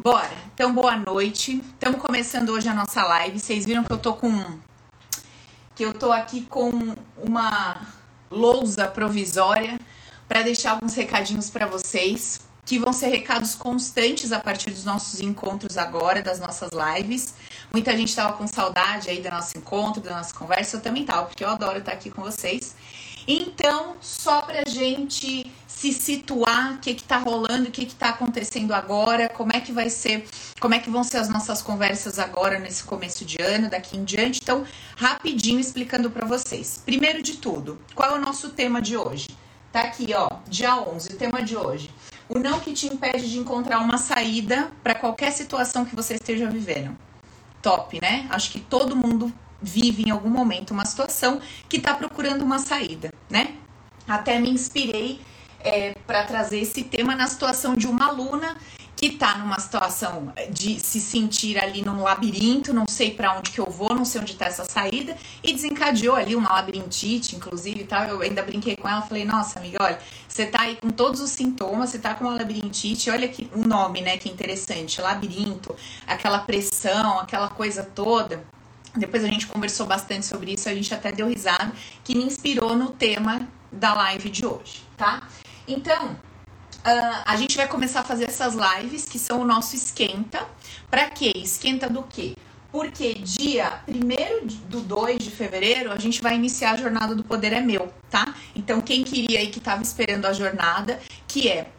Bora. Então, boa noite. Estamos começando hoje a nossa live. Vocês viram que eu tô com que eu tô aqui com uma lousa provisória para deixar alguns recadinhos para vocês, que vão ser recados constantes a partir dos nossos encontros agora, das nossas lives. Muita gente estava com saudade aí do nosso encontro, da nossa conversa, eu também tava, porque eu adoro estar aqui com vocês. Então, só pra gente se situar, o que que tá rolando, o que que tá acontecendo agora, como é que vai ser, como é que vão ser as nossas conversas agora nesse começo de ano, daqui em diante. Então, rapidinho explicando para vocês. Primeiro de tudo, qual é o nosso tema de hoje? Tá aqui, ó, dia 11, o tema de hoje. O não que te impede de encontrar uma saída para qualquer situação que você esteja vivendo. Top, né? Acho que todo mundo vive em algum momento uma situação que está procurando uma saída, né? Até me inspirei é, para trazer esse tema na situação de uma aluna que está numa situação de se sentir ali num labirinto, não sei para onde que eu vou, não sei onde está essa saída, e desencadeou ali uma labirintite, inclusive, tal. Eu ainda brinquei com ela, falei: "Nossa, amiga, olha, você tá aí com todos os sintomas, você tá com uma labirintite, olha que o nome, né, que interessante, labirinto, aquela pressão, aquela coisa toda". Depois a gente conversou bastante sobre isso, a gente até deu risada, que me inspirou no tema da live de hoje, tá? Então, uh, a gente vai começar a fazer essas lives, que são o nosso esquenta. Para quê? Esquenta do quê? Porque dia 1 do 2 de fevereiro a gente vai iniciar a jornada do Poder é Meu, tá? Então, quem queria aí que estava esperando a jornada, que é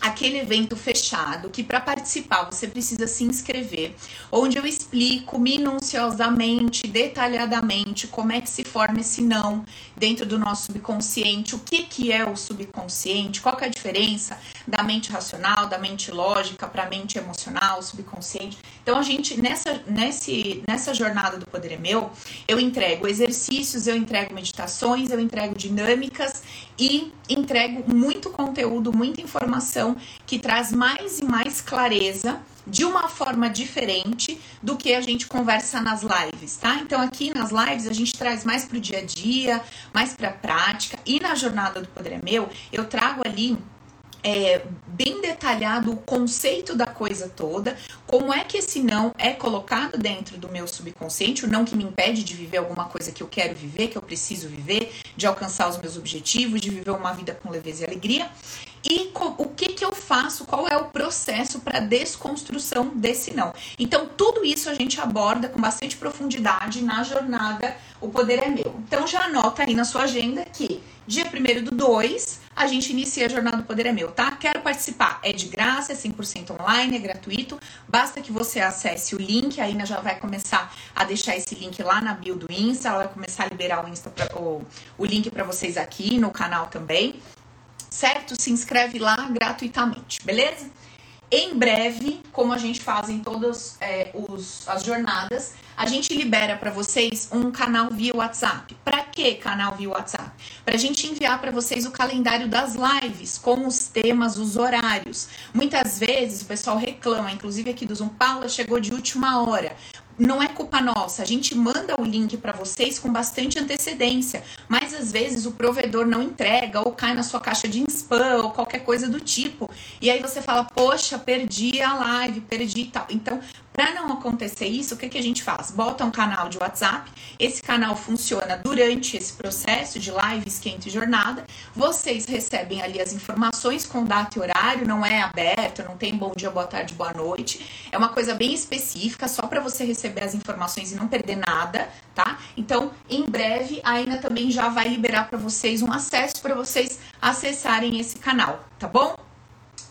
aquele evento fechado que para participar você precisa se inscrever, onde eu explico minuciosamente, detalhadamente como é que se forma esse não dentro do nosso subconsciente, o que que é o subconsciente, qual que é a diferença da mente racional, da mente lógica para a mente emocional, subconsciente. Então a gente nessa nesse nessa jornada do poder é meu, eu entrego exercícios, eu entrego meditações, eu entrego dinâmicas e entrego muito conteúdo, muita informação que traz mais e mais clareza de uma forma diferente do que a gente conversa nas lives, tá? Então aqui nas lives a gente traz mais pro dia a dia, mais pra prática e na jornada do Poder é Meu, eu trago ali é, bem detalhado o conceito da coisa toda, como é que esse não é colocado dentro do meu subconsciente, o não que me impede de viver alguma coisa que eu quero viver, que eu preciso viver, de alcançar os meus objetivos, de viver uma vida com leveza e alegria, e o que, que eu faço, qual é o processo para desconstrução desse não. Então, tudo isso a gente aborda com bastante profundidade na jornada O Poder é Meu. Então, já anota aí na sua agenda que dia 1 do 2 a gente inicia a jornada do Poder é Meu, tá? Quero participar. É de graça, é 100% online, é gratuito. Basta que você acesse o link, a Ina já vai começar a deixar esse link lá na bio do Insta, ela vai começar a liberar o, Insta pra, o, o link para vocês aqui no canal também certo? Se inscreve lá gratuitamente, beleza? Em breve, como a gente faz em todas é, os, as jornadas, a gente libera para vocês um canal via WhatsApp. Para que canal via WhatsApp? Para a gente enviar para vocês o calendário das lives com os temas, os horários. Muitas vezes o pessoal reclama, inclusive aqui do Zoom, Paula chegou de última hora não é culpa nossa. A gente manda o link para vocês com bastante antecedência, mas às vezes o provedor não entrega ou cai na sua caixa de spam ou qualquer coisa do tipo. E aí você fala: "Poxa, perdi a live, perdi e tal". Então, para não acontecer isso, o que, que a gente faz? Bota um canal de WhatsApp, esse canal funciona durante esse processo de live, esquenta e jornada. Vocês recebem ali as informações com data e horário, não é aberto, não tem bom dia, boa tarde, boa noite. É uma coisa bem específica, só para você receber as informações e não perder nada, tá? Então, em breve, a Ina também já vai liberar para vocês um acesso para vocês acessarem esse canal, tá bom?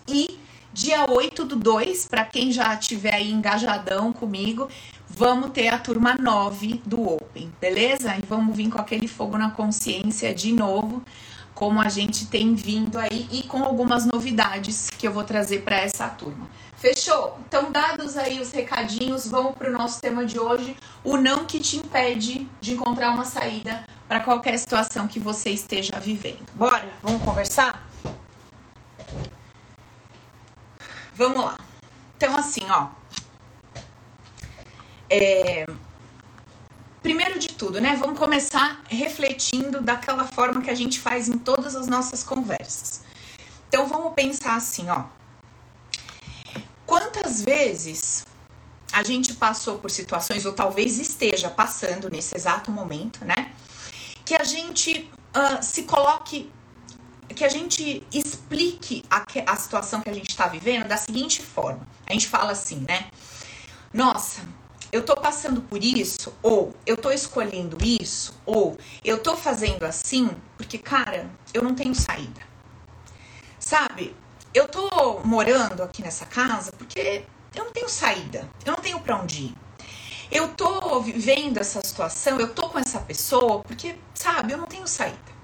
E Dia 8 do 2, para quem já estiver aí engajadão comigo, vamos ter a turma 9 do Open, beleza? E vamos vir com aquele fogo na consciência de novo, como a gente tem vindo aí e com algumas novidades que eu vou trazer para essa turma. Fechou? Então, dados aí os recadinhos, vamos para o nosso tema de hoje: o não que te impede de encontrar uma saída para qualquer situação que você esteja vivendo. Bora? Vamos conversar? Vamos lá. Então, assim, ó. É... Primeiro de tudo, né? Vamos começar refletindo daquela forma que a gente faz em todas as nossas conversas. Então, vamos pensar assim, ó. Quantas vezes a gente passou por situações, ou talvez esteja passando nesse exato momento, né? Que a gente uh, se coloque, que a gente explique a, a situação que a gente está vivendo da seguinte forma. A gente fala assim, né? Nossa, eu tô passando por isso, ou eu tô escolhendo isso, ou eu tô fazendo assim, porque, cara, eu não tenho saída. Sabe? Eu tô morando aqui nessa casa porque eu não tenho saída, eu não tenho para onde ir. Eu tô vivendo essa situação, eu tô com essa pessoa porque, sabe, eu não tenho saída.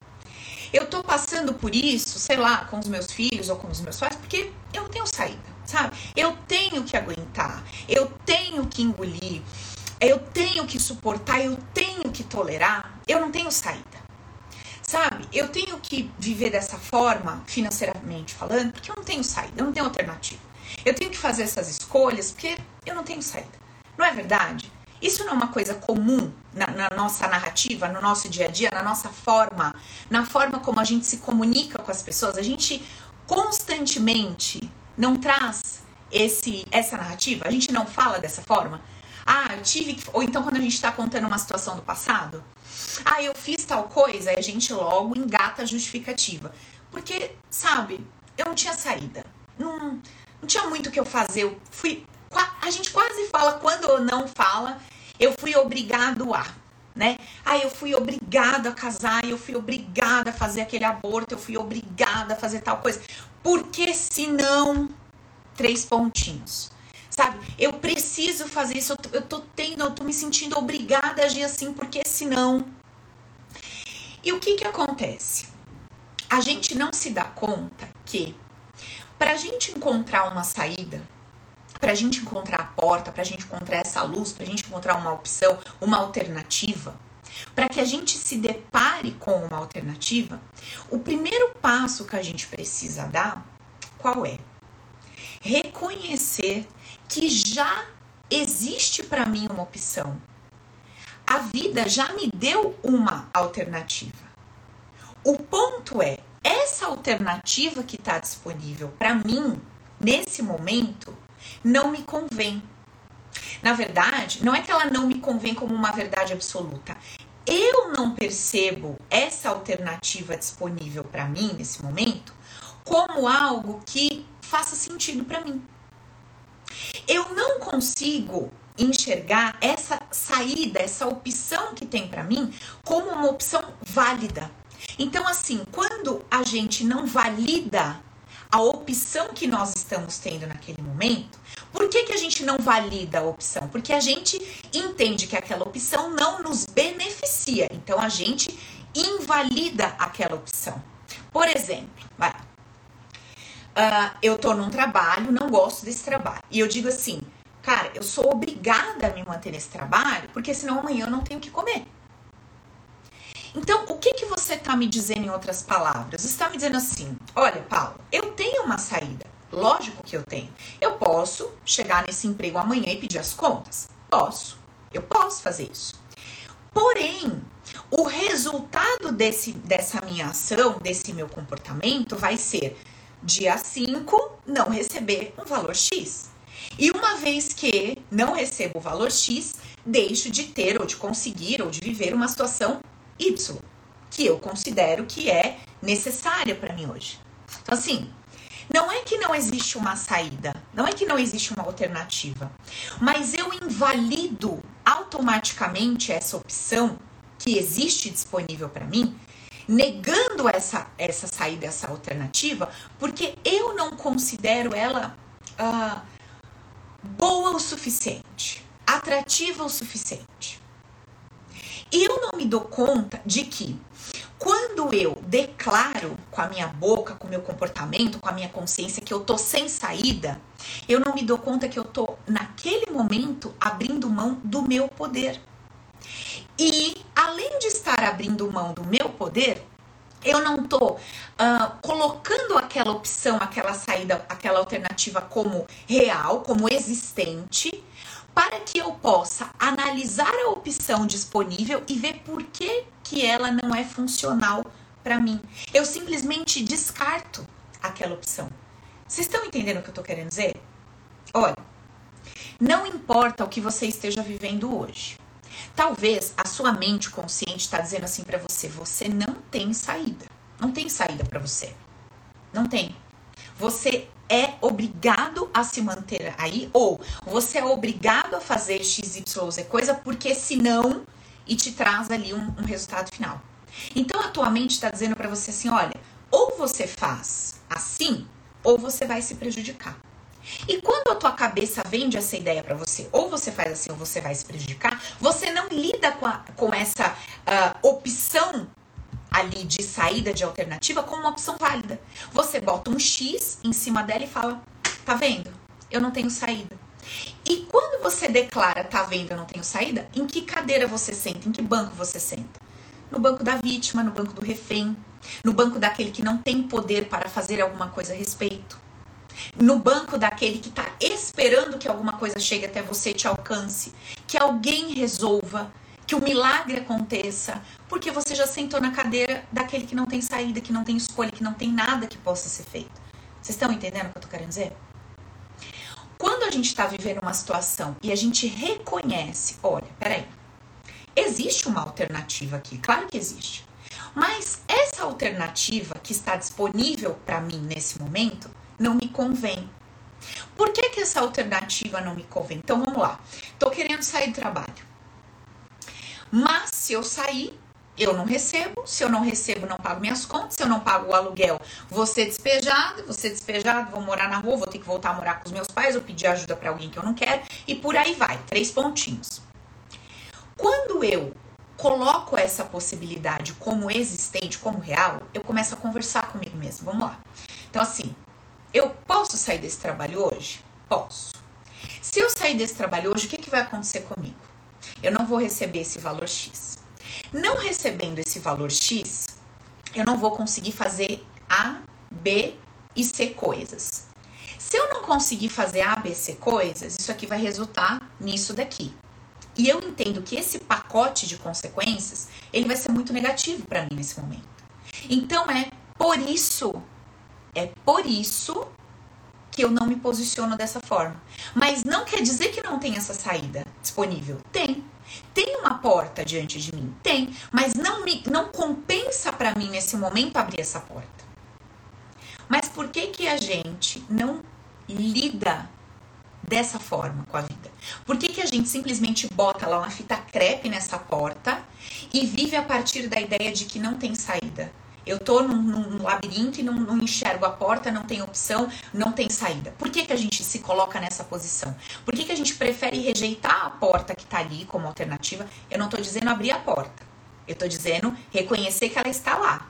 Eu tô passando por isso, sei lá, com os meus filhos ou com os meus pais, porque eu não tenho saída, sabe? Eu tenho que aguentar, eu tenho que engolir, eu tenho que suportar, eu tenho que tolerar, eu não tenho saída. Sabe? Eu tenho que viver dessa forma, financeiramente falando, porque eu não tenho saída, eu não tenho alternativa. Eu tenho que fazer essas escolhas porque eu não tenho saída. Não é verdade? Isso não é uma coisa comum na, na, nossa narrativa, no nosso dia a dia, na nossa forma, na forma como a gente se comunica com as pessoas. A gente constantemente não traz esse, essa narrativa, a gente não fala dessa forma. Ah, eu tive que. Ou então quando a gente está contando uma situação do passado. Ah, eu fiz tal coisa, e a gente logo engata a justificativa. Porque, sabe, eu não tinha saída. Não, não tinha muito o que eu fazer. Eu fui. A gente quase fala quando não fala, eu fui obrigado a, né? Aí eu fui obrigado a casar, eu fui obrigada a fazer aquele aborto, eu fui obrigada a fazer tal coisa. Porque senão, três pontinhos. Sabe? Eu preciso fazer isso, eu tô, eu tô tendo, eu tô me sentindo obrigada a agir assim, porque senão. E o que que acontece? A gente não se dá conta que para a gente encontrar uma saída, para a gente encontrar a porta, para a gente encontrar essa luz, para a gente encontrar uma opção, uma alternativa, para que a gente se depare com uma alternativa, o primeiro passo que a gente precisa dar, qual é? Reconhecer que já existe para mim uma opção. A vida já me deu uma alternativa. O ponto é essa alternativa que está disponível para mim nesse momento não me convém. Na verdade, não é que ela não me convém como uma verdade absoluta. Eu não percebo essa alternativa disponível para mim nesse momento como algo que faça sentido para mim. Eu não consigo enxergar essa saída, essa opção que tem para mim como uma opção válida. Então, assim, quando a gente não valida a opção que nós estamos tendo naquele momento, por que, que a gente não valida a opção? Porque a gente entende que aquela opção não nos beneficia. Então, a gente invalida aquela opção. Por exemplo, vai. Uh, eu tô num trabalho, não gosto desse trabalho. E eu digo assim, cara, eu sou obrigada a me manter nesse trabalho, porque senão amanhã eu não tenho o que comer. Então, o que, que você está me dizendo em outras palavras? Está me dizendo assim: olha, Paulo, eu tenho uma saída. Lógico que eu tenho. Eu posso chegar nesse emprego amanhã e pedir as contas? Posso. Eu posso fazer isso. Porém, o resultado desse, dessa minha ação, desse meu comportamento, vai ser dia 5 não receber um valor X. E uma vez que não recebo o valor X, deixo de ter ou de conseguir ou de viver uma situação Y, que eu considero que é necessária para mim hoje. Então, assim, não é que não existe uma saída, não é que não existe uma alternativa, mas eu invalido automaticamente essa opção que existe disponível para mim, negando essa, essa saída, essa alternativa, porque eu não considero ela uh, boa o suficiente, atrativa o suficiente. E eu não me dou conta de que quando eu declaro com a minha boca, com o meu comportamento, com a minha consciência que eu tô sem saída, eu não me dou conta que eu tô naquele momento abrindo mão do meu poder. E além de estar abrindo mão do meu poder, eu não tô uh, colocando aquela opção, aquela saída, aquela alternativa como real, como existente, para que eu possa analisar a opção disponível e ver por que, que ela não é funcional para mim. Eu simplesmente descarto aquela opção. Vocês estão entendendo o que eu estou querendo dizer? Olha, não importa o que você esteja vivendo hoje. Talvez a sua mente consciente está dizendo assim para você: você não tem saída. Não tem saída para você. Não tem. Você é obrigado a se manter aí ou você é obrigado a fazer XYZ coisa porque senão e te traz ali um, um resultado final. Então a tua mente está dizendo para você assim: olha, ou você faz assim ou você vai se prejudicar. E quando a tua cabeça vende essa ideia para você, ou você faz assim ou você vai se prejudicar, você não lida com, a, com essa uh, opção ali de saída de alternativa como uma opção válida. Você bota um X em cima dela e fala: tá vendo? Eu não tenho saída. E quando você declara, tá vendo, eu não tenho saída, em que cadeira você senta? Em que banco você senta? No banco da vítima, no banco do refém, no banco daquele que não tem poder para fazer alguma coisa a respeito no banco daquele que está esperando que alguma coisa chegue até você te alcance, que alguém resolva, que o milagre aconteça, porque você já sentou na cadeira daquele que não tem saída, que não tem escolha, que não tem nada que possa ser feito. Vocês estão entendendo o que eu estou querendo dizer? Quando a gente está vivendo uma situação e a gente reconhece, olha, peraí, existe uma alternativa aqui, claro que existe. Mas essa alternativa que está disponível para mim nesse momento, não me convém. Por que, que essa alternativa não me convém? Então vamos lá. Tô querendo sair do trabalho. Mas se eu sair, eu não recebo. Se eu não recebo, não pago minhas contas. Se eu não pago o aluguel, vou ser despejado. Vou ser despejado, vou morar na rua, vou ter que voltar a morar com os meus pais, ou pedir ajuda para alguém que eu não quero. E por aí vai. Três pontinhos. Quando eu coloco essa possibilidade como existente, como real, eu começo a conversar comigo mesmo. Vamos lá. Então, assim, eu posso sair desse trabalho hoje? Posso. Se eu sair desse trabalho hoje, o que, que vai acontecer comigo? Eu não vou receber esse valor X. Não recebendo esse valor X, eu não vou conseguir fazer A, B e C coisas. Se eu não conseguir fazer A, B, C coisas, isso aqui vai resultar nisso daqui. E eu entendo que esse pacote de consequências, ele vai ser muito negativo para mim nesse momento. Então é por isso é por isso que eu não me posiciono dessa forma. Mas não quer dizer que não tem essa saída disponível. Tem. Tem uma porta diante de mim? Tem. Mas não, me, não compensa para mim nesse momento abrir essa porta. Mas por que, que a gente não lida dessa forma com a vida? Por que, que a gente simplesmente bota lá uma fita crepe nessa porta e vive a partir da ideia de que não tem saída? Eu tô num, num labirinto e não, não, enxergo a porta, não tem opção, não tem saída. Por que, que a gente se coloca nessa posição? Por que, que a gente prefere rejeitar a porta que tá ali como alternativa? Eu não tô dizendo abrir a porta. Eu tô dizendo reconhecer que ela está lá.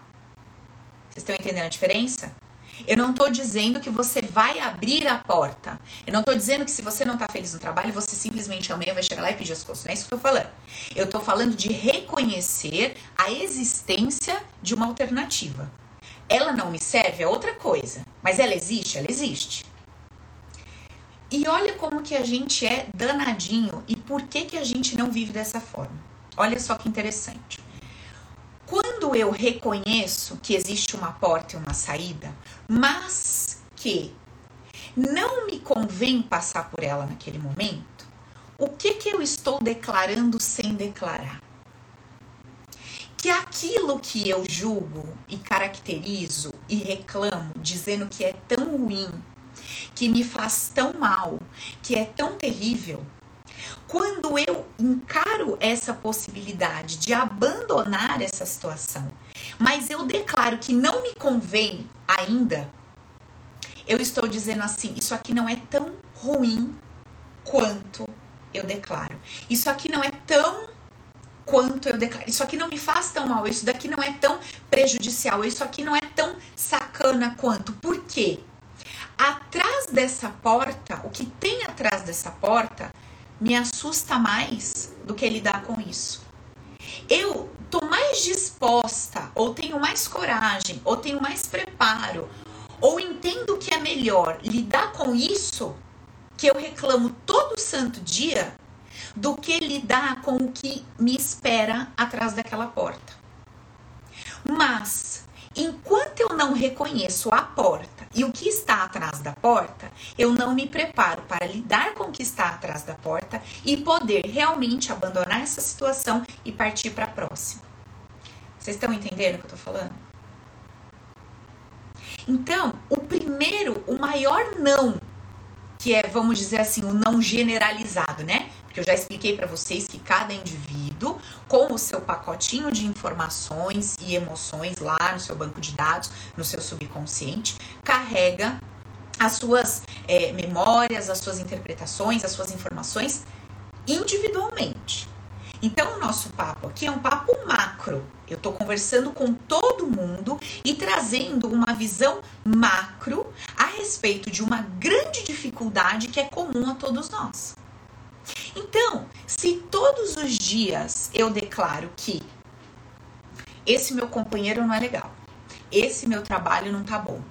Vocês estão entendendo a diferença? Eu não estou dizendo que você vai abrir a porta. Eu não estou dizendo que se você não está feliz no trabalho, você simplesmente amanhã vai chegar lá e pedir as coisas. Não é isso que eu estou falando. Eu estou falando de reconhecer a existência de uma alternativa. Ela não me serve é outra coisa, mas ela existe, ela existe. E olha como que a gente é danadinho e por que que a gente não vive dessa forma. Olha só que interessante. Quando eu reconheço que existe uma porta e uma saída, mas que não me convém passar por ela naquele momento, o que que eu estou declarando sem declarar? Que aquilo que eu julgo e caracterizo e reclamo, dizendo que é tão ruim, que me faz tão mal, que é tão terrível, quando eu encaro essa possibilidade de abandonar essa situação, mas eu declaro que não me convém ainda, eu estou dizendo assim: isso aqui não é tão ruim quanto eu declaro. Isso aqui não é tão quanto eu declaro. Isso aqui não me faz tão mal. Isso daqui não é tão prejudicial. Isso aqui não é tão sacana quanto. Por quê? Atrás dessa porta, o que tem atrás dessa porta me assusta mais do que lidar com isso. Eu tô mais disposta, ou tenho mais coragem, ou tenho mais preparo, ou entendo que é melhor lidar com isso que eu reclamo todo santo dia do que lidar com o que me espera atrás daquela porta. Mas enquanto eu não reconheço a porta e o que está atrás da porta, eu não me preparo para lidar com o que está atrás da porta e poder realmente abandonar essa situação e partir para a próxima. Vocês estão entendendo o que eu estou falando? Então, o primeiro, o maior não, que é, vamos dizer assim, o não generalizado, né? Porque eu já expliquei para vocês que cada indivíduo, com o seu pacotinho de informações e emoções lá no seu banco de dados, no seu subconsciente, carrega as suas é, memórias, as suas interpretações, as suas informações individualmente. Então, o nosso papo aqui é um papo macro. Eu estou conversando com todo mundo e trazendo uma visão macro a respeito de uma grande dificuldade que é comum a todos nós. Então, se todos os dias eu declaro que esse meu companheiro não é legal, esse meu trabalho não tá bom,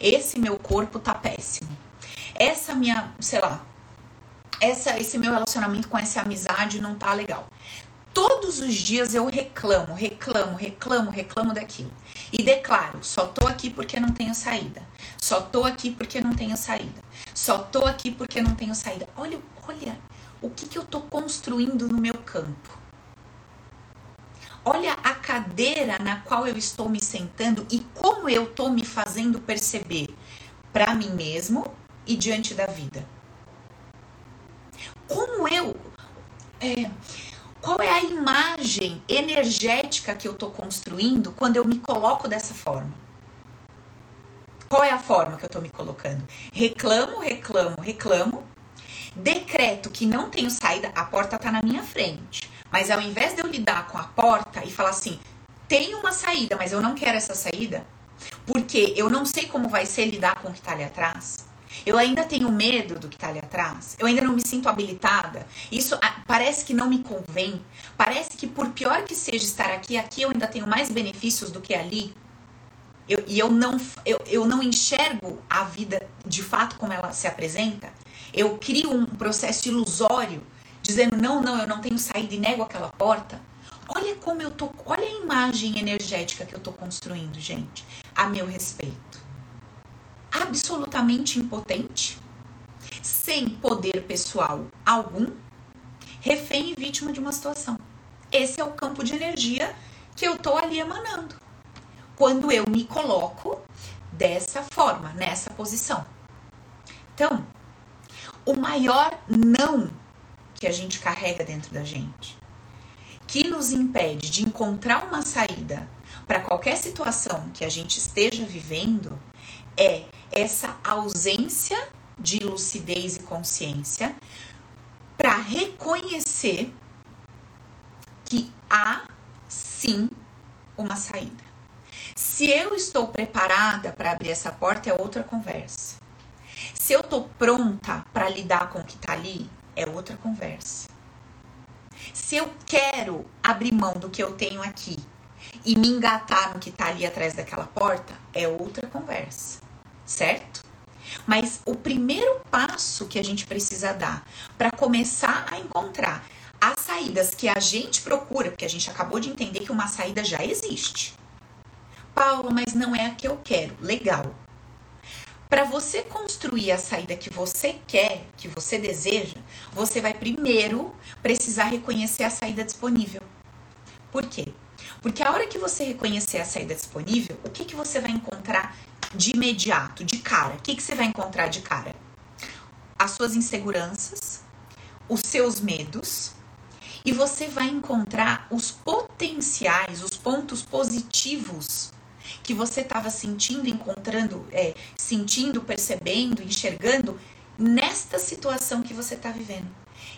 esse meu corpo tá péssimo, essa minha, sei lá, essa, esse meu relacionamento com essa amizade não tá legal. Todos os dias eu reclamo, reclamo, reclamo, reclamo daquilo. E declaro, só tô aqui porque não tenho saída. Só tô aqui porque não tenho saída. Só tô aqui porque não tenho saída. Olha, olha o que, que eu tô construindo no meu campo. Olha a cadeira na qual eu estou me sentando e como eu estou me fazendo perceber para mim mesmo e diante da vida. Como eu. É, qual é a imagem energética que eu estou construindo quando eu me coloco dessa forma? Qual é a forma que eu estou me colocando? Reclamo, reclamo, reclamo. Decreto que não tenho saída, a porta está na minha frente. Mas ao invés de eu lidar com a porta e falar assim, tem uma saída, mas eu não quero essa saída, porque eu não sei como vai ser lidar com o que está ali atrás, eu ainda tenho medo do que está ali atrás. Eu ainda não me sinto habilitada. Isso ah, parece que não me convém. Parece que por pior que seja estar aqui, aqui eu ainda tenho mais benefícios do que ali. Eu, e eu não, eu, eu não enxergo a vida de fato como ela se apresenta. Eu crio um processo ilusório, dizendo não, não, eu não tenho saída e nego aquela porta. Olha como eu tô, olha a imagem energética que eu tô construindo, gente, a meu respeito absolutamente impotente, sem poder pessoal algum, refém e vítima de uma situação. Esse é o campo de energia que eu tô ali emanando. Quando eu me coloco dessa forma, nessa posição. Então, o maior não que a gente carrega dentro da gente, que nos impede de encontrar uma saída para qualquer situação que a gente esteja vivendo, é essa ausência de lucidez e consciência para reconhecer que há sim uma saída. Se eu estou preparada para abrir essa porta, é outra conversa. Se eu estou pronta para lidar com o que está ali, é outra conversa. Se eu quero abrir mão do que eu tenho aqui e me engatar no que está ali atrás daquela porta, é outra conversa certo? Mas o primeiro passo que a gente precisa dar para começar a encontrar as saídas que a gente procura, porque a gente acabou de entender que uma saída já existe. Paulo, mas não é a que eu quero. Legal. Para você construir a saída que você quer, que você deseja, você vai primeiro precisar reconhecer a saída disponível. Por quê? Porque a hora que você reconhecer a saída disponível, o que, que você vai encontrar de imediato, de cara? O que, que você vai encontrar de cara? As suas inseguranças, os seus medos, e você vai encontrar os potenciais, os pontos positivos que você estava sentindo, encontrando, é, sentindo, percebendo, enxergando nesta situação que você está vivendo.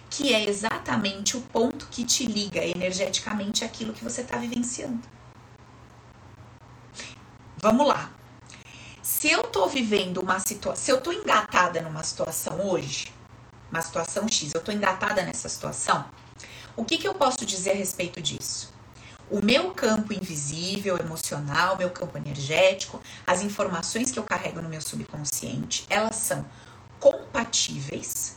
Que é exatamente o ponto que te liga energeticamente aquilo que você está vivenciando. Vamos lá se eu tô vivendo uma situação, se eu tô engatada numa situação hoje, uma situação X, eu tô engatada nessa situação, o que, que eu posso dizer a respeito disso? O meu campo invisível, emocional, meu campo energético, as informações que eu carrego no meu subconsciente, elas são compatíveis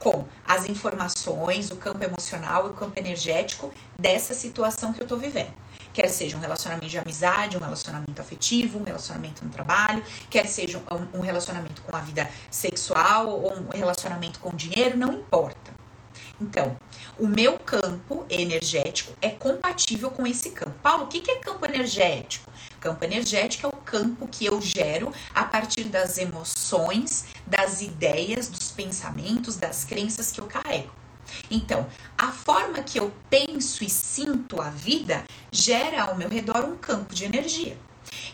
com as informações, o campo emocional e o campo energético dessa situação que eu tô vivendo. quer seja um relacionamento de amizade, um relacionamento afetivo, um relacionamento no trabalho, quer seja um relacionamento com a vida sexual ou um relacionamento com dinheiro, não importa. Então, o meu campo energético é compatível com esse campo. Paulo, o que é campo energético? Campo energético é o campo que eu gero a partir das emoções, das ideias, dos pensamentos, das crenças que eu carrego. Então, a forma que eu penso e sinto a vida gera ao meu redor um campo de energia.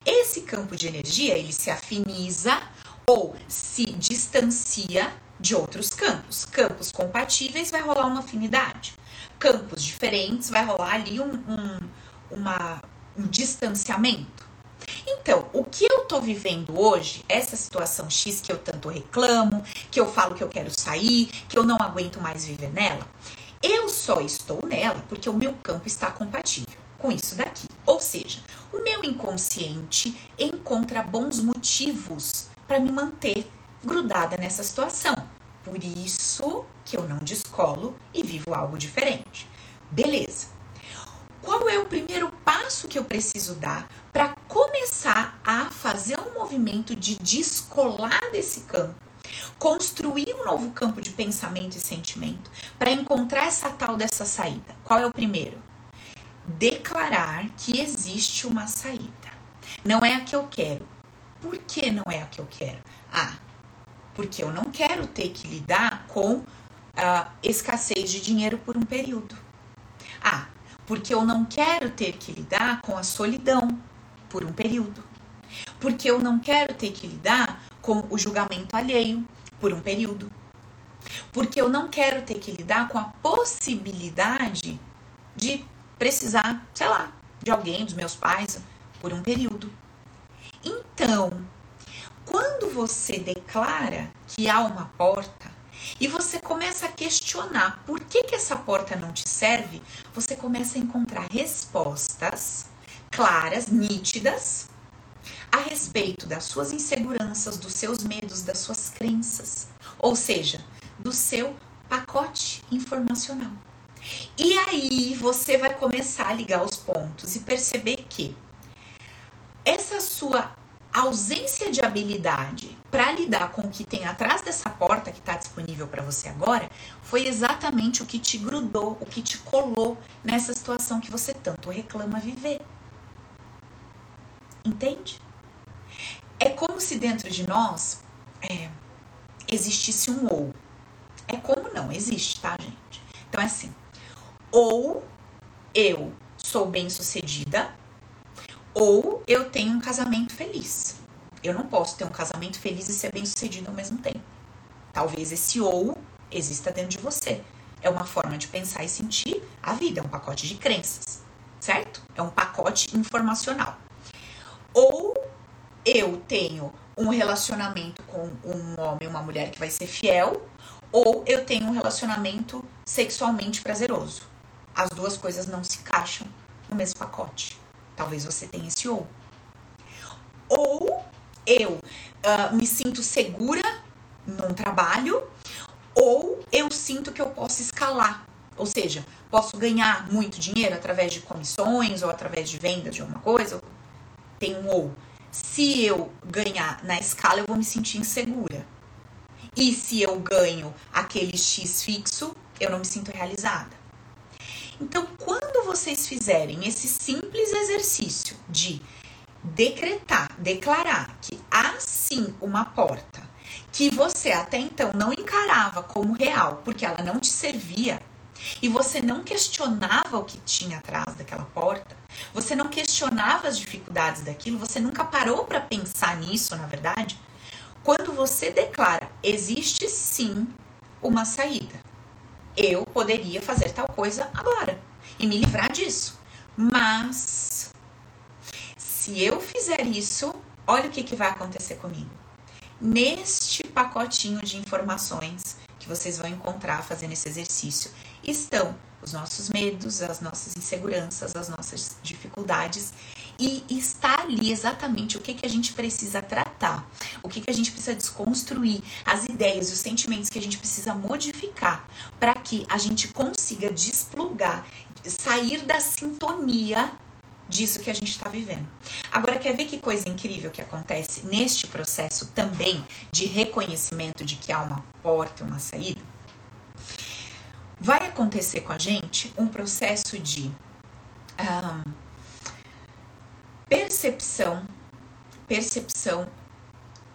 Esse campo de energia, ele se afiniza ou se distancia de outros campos. Campos compatíveis vai rolar uma afinidade. Campos diferentes vai rolar ali um, um, uma, um distanciamento. Então, o que eu tô vivendo hoje, essa situação X que eu tanto reclamo, que eu falo que eu quero sair, que eu não aguento mais viver nela, eu só estou nela porque o meu campo está compatível com isso daqui. Ou seja, o meu inconsciente encontra bons motivos para me manter grudada nessa situação. Por isso que eu não descolo e vivo algo diferente. Beleza. Qual é o primeiro passo que eu preciso dar para começar a fazer um movimento de descolar desse campo? Construir um novo campo de pensamento e sentimento para encontrar essa tal dessa saída. Qual é o primeiro? Declarar que existe uma saída. Não é a que eu quero. Por que não é a que eu quero? Ah, porque eu não quero ter que lidar com a escassez de dinheiro por um período. Ah, porque eu não quero ter que lidar com a solidão por um período. Porque eu não quero ter que lidar com o julgamento alheio por um período. Porque eu não quero ter que lidar com a possibilidade de precisar, sei lá, de alguém, dos meus pais, por um período. Então, quando você declara que há uma porta e você começa a questionar por que, que essa porta não te serve, você começa a encontrar respostas claras, nítidas, a respeito das suas inseguranças, dos seus medos, das suas crenças, ou seja, do seu pacote informacional. E aí você vai começar a ligar os pontos e perceber que essa sua ausência de habilidade para lidar com o que tem atrás dessa porta que está disponível para você agora foi exatamente o que te grudou, o que te colou nessa situação que você tanto reclama viver. Entende? É como se dentro de nós é, existisse um ou. É como não existe, tá, gente? Então é assim: ou eu sou bem sucedida ou eu tenho um casamento feliz. Eu não posso ter um casamento feliz e ser bem sucedido ao mesmo tempo. Talvez esse ou exista dentro de você. É uma forma de pensar e sentir a vida, é um pacote de crenças, certo? É um pacote informacional. Ou eu tenho um relacionamento com um homem, uma mulher que vai ser fiel, ou eu tenho um relacionamento sexualmente prazeroso. As duas coisas não se encaixam no mesmo pacote. Talvez você tenha esse ou. Ou eu uh, me sinto segura num trabalho, ou eu sinto que eu posso escalar. Ou seja, posso ganhar muito dinheiro através de comissões ou através de vendas de alguma coisa. Tem um ou. Se eu ganhar na escala, eu vou me sentir insegura. E se eu ganho aquele X fixo, eu não me sinto realizada. Então, quando vocês fizerem esse simples exercício de decretar, declarar que há sim uma porta que você até então não encarava como real, porque ela não te servia, e você não questionava o que tinha atrás daquela porta, você não questionava as dificuldades daquilo, você nunca parou para pensar nisso, na verdade. Quando você declara, existe sim uma saída eu poderia fazer tal coisa agora e me livrar disso. Mas se eu fizer isso, olha o que, que vai acontecer comigo. Neste pacotinho de informações que vocês vão encontrar fazendo esse exercício estão os nossos medos, as nossas inseguranças, as nossas dificuldades e está ali exatamente o que, que a gente precisa tratar, o que, que a gente precisa desconstruir, as ideias os sentimentos que a gente precisa modificar para que a gente consiga desplugar, sair da sintonia disso que a gente está vivendo. Agora, quer ver que coisa incrível que acontece neste processo também de reconhecimento de que há uma porta, uma saída? Vai acontecer com a gente um processo de um, percepção, percepção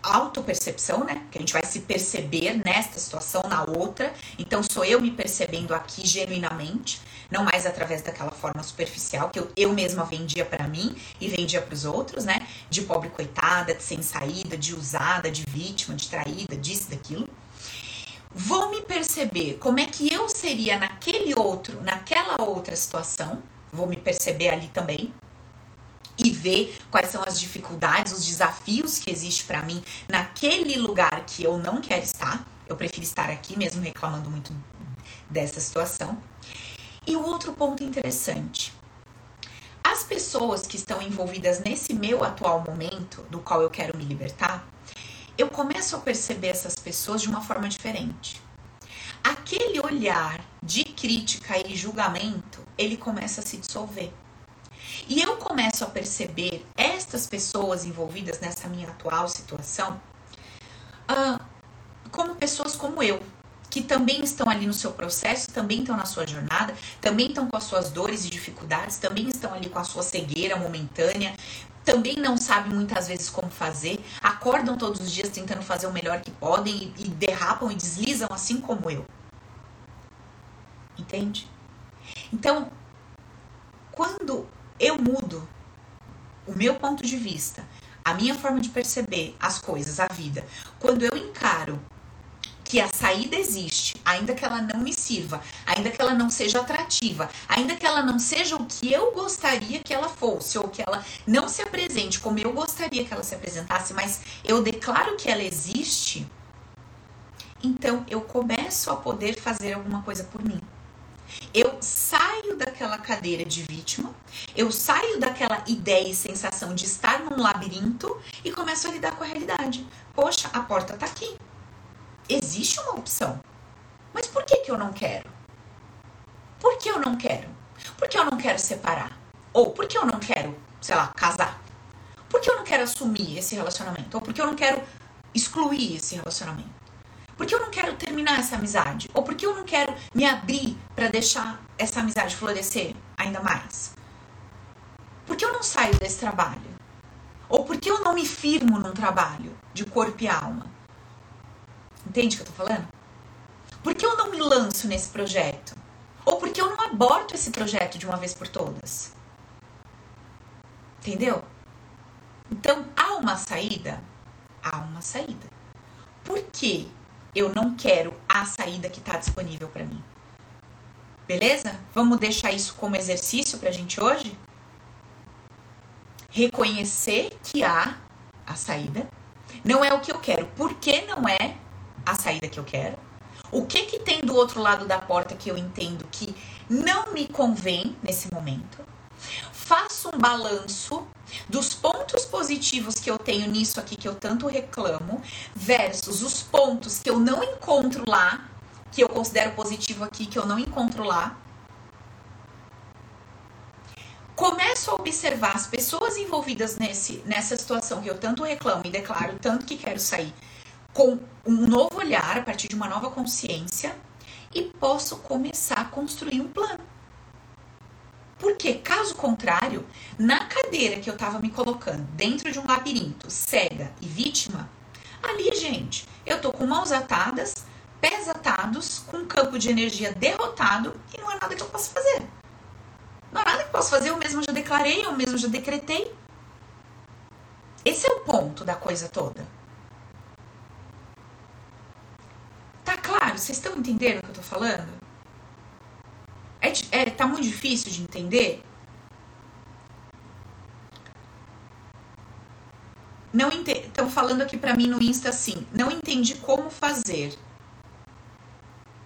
autopercepção, né? Que a gente vai se perceber nesta situação, na outra. Então, sou eu me percebendo aqui genuinamente, não mais através daquela forma superficial que eu, eu mesma vendia para mim e vendia para os outros, né? De pobre coitada, de sem saída, de usada, de vítima, de traída, disso, daquilo. Vou me perceber como é que eu seria naquele outro, naquela outra situação. Vou me perceber ali também, e ver quais são as dificuldades, os desafios que existe para mim naquele lugar que eu não quero estar. Eu prefiro estar aqui mesmo reclamando muito dessa situação. E o outro ponto interessante, as pessoas que estão envolvidas nesse meu atual momento, do qual eu quero me libertar, eu começo a perceber essas pessoas de uma forma diferente. Aquele olhar de crítica e julgamento, ele começa a se dissolver. E eu começo a perceber estas pessoas envolvidas nessa minha atual situação uh, como pessoas como eu, que também estão ali no seu processo, também estão na sua jornada, também estão com as suas dores e dificuldades, também estão ali com a sua cegueira momentânea, também não sabem muitas vezes como fazer, acordam todos os dias tentando fazer o melhor que podem e, e derrapam e deslizam assim como eu. Entende? Então, quando eu mudo o meu ponto de vista, a minha forma de perceber as coisas, a vida, quando eu encaro que a saída existe, ainda que ela não me sirva, ainda que ela não seja atrativa, ainda que ela não seja o que eu gostaria que ela fosse, ou que ela não se apresente como eu gostaria que ela se apresentasse, mas eu declaro que ela existe, então eu começo a poder fazer alguma coisa por mim. Eu saio daquela cadeira de vítima, eu saio daquela ideia e sensação de estar num labirinto e começo a lidar com a realidade. Poxa, a porta tá aqui. Existe uma opção. Mas por que, que eu não quero? Por que eu não quero? Por que eu não quero separar? Ou por que eu não quero, sei lá, casar? Por que eu não quero assumir esse relacionamento? Ou por que eu não quero excluir esse relacionamento? Por que eu não quero terminar essa amizade? Ou por que eu não quero me abrir para deixar essa amizade florescer ainda mais? Por que eu não saio desse trabalho? Ou por que eu não me firmo num trabalho de corpo e alma? Entende o que eu tô falando? Por que eu não me lanço nesse projeto? Ou por que eu não aborto esse projeto de uma vez por todas? Entendeu? Então, há uma saída? Há uma saída. Por quê? Eu não quero a saída que está disponível para mim. Beleza? Vamos deixar isso como exercício para a gente hoje? Reconhecer que há a saída. Não é o que eu quero. Por que não é a saída que eu quero? O que que tem do outro lado da porta que eu entendo que não me convém nesse momento? Faço um balanço dos pontos positivos que eu tenho nisso aqui que eu tanto reclamo versus os pontos que eu não encontro lá, que eu considero positivo aqui que eu não encontro lá. Começo a observar as pessoas envolvidas nesse, nessa situação que eu tanto reclamo e declaro tanto que quero sair com um novo olhar, a partir de uma nova consciência, e posso começar a construir um plano. Porque, caso contrário, na cadeira que eu tava me colocando, dentro de um labirinto, cega e vítima, ali, gente, eu tô com mãos atadas, pés atados, com um campo de energia derrotado e não há nada que eu possa fazer. Não há nada que eu possa fazer, eu mesmo já declarei, eu mesmo já decretei. Esse é o ponto da coisa toda. Tá claro? Vocês estão entendendo o que eu tô falando? É, é, tá muito difícil de entender? Não Estão falando aqui para mim no Insta assim. Não entendi como fazer.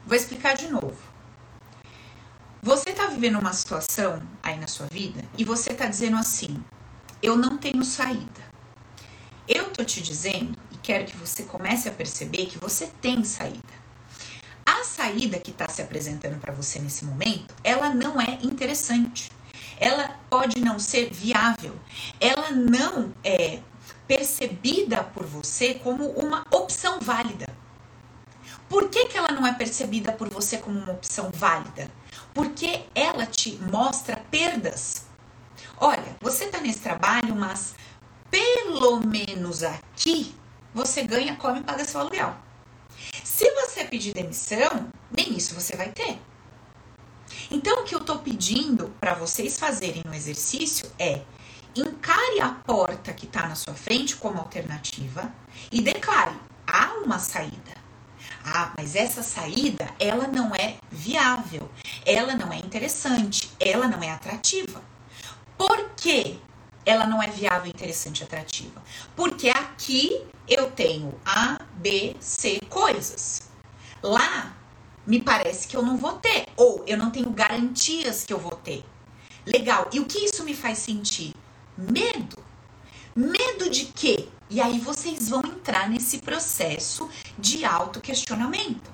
Vou explicar de novo. Você tá vivendo uma situação aí na sua vida e você tá dizendo assim: eu não tenho saída. Eu tô te dizendo e quero que você comece a perceber que você tem saída saída que está se apresentando para você nesse momento, ela não é interessante. ela pode não ser viável, ela não é percebida por você como uma opção válida. Por que, que ela não é percebida por você como uma opção válida? Porque ela te mostra perdas. Olha, você está nesse trabalho, mas pelo menos aqui você ganha, come e paga seu aluguel. Se você pedir demissão, nem isso você vai ter. Então, o que eu estou pedindo para vocês fazerem no exercício é encare a porta que está na sua frente como alternativa e declare: há uma saída. Ah, mas essa saída, ela não é viável, ela não é interessante, ela não é atrativa. Por quê? Ela não é viável, interessante atrativa? Porque aqui eu tenho A, B, C coisas. Lá me parece que eu não vou ter, ou eu não tenho garantias que eu vou ter. Legal. E o que isso me faz sentir? Medo. Medo de quê? E aí vocês vão entrar nesse processo de autoquestionamento.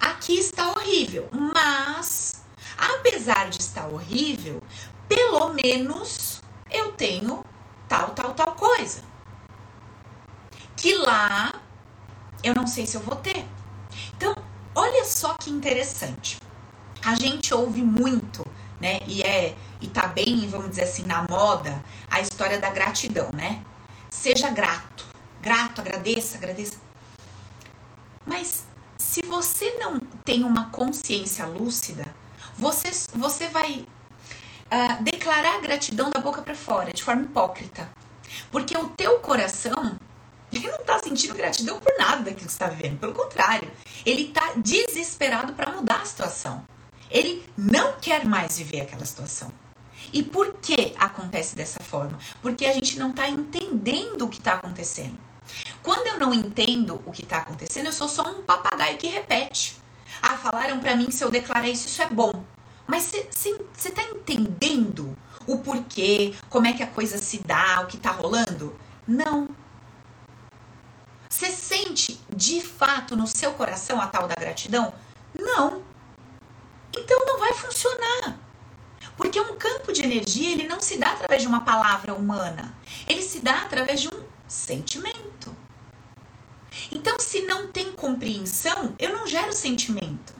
Aqui está horrível, mas apesar de estar horrível, pelo menos eu tenho tal, tal, tal coisa. Que lá eu não sei se eu vou ter. Então, olha só que interessante. A gente ouve muito, né? E é e tá bem, vamos dizer assim, na moda, a história da gratidão, né? Seja grato. Grato, agradeça, agradeça. Mas se você não tem uma consciência lúcida, você, você vai uh, declarar gratidão da boca para fora, de forma hipócrita. Porque o teu coração, ele não está sentindo gratidão por nada que você está vivendo. Pelo contrário, ele está desesperado para mudar a situação. Ele não quer mais viver aquela situação. E por que acontece dessa forma? Porque a gente não está entendendo o que está acontecendo. Quando eu não entendo o que está acontecendo, eu sou só um papagaio que repete. Ah, falaram para mim que se eu declarar isso, isso é bom. Mas você está entendendo o porquê, como é que a coisa se dá, o que está rolando? Não. Você sente de fato no seu coração a tal da gratidão? Não. Então não vai funcionar. Porque um campo de energia, ele não se dá através de uma palavra humana. Ele se dá através de um sentimento. Então, se não tem compreensão, eu não gero sentimento.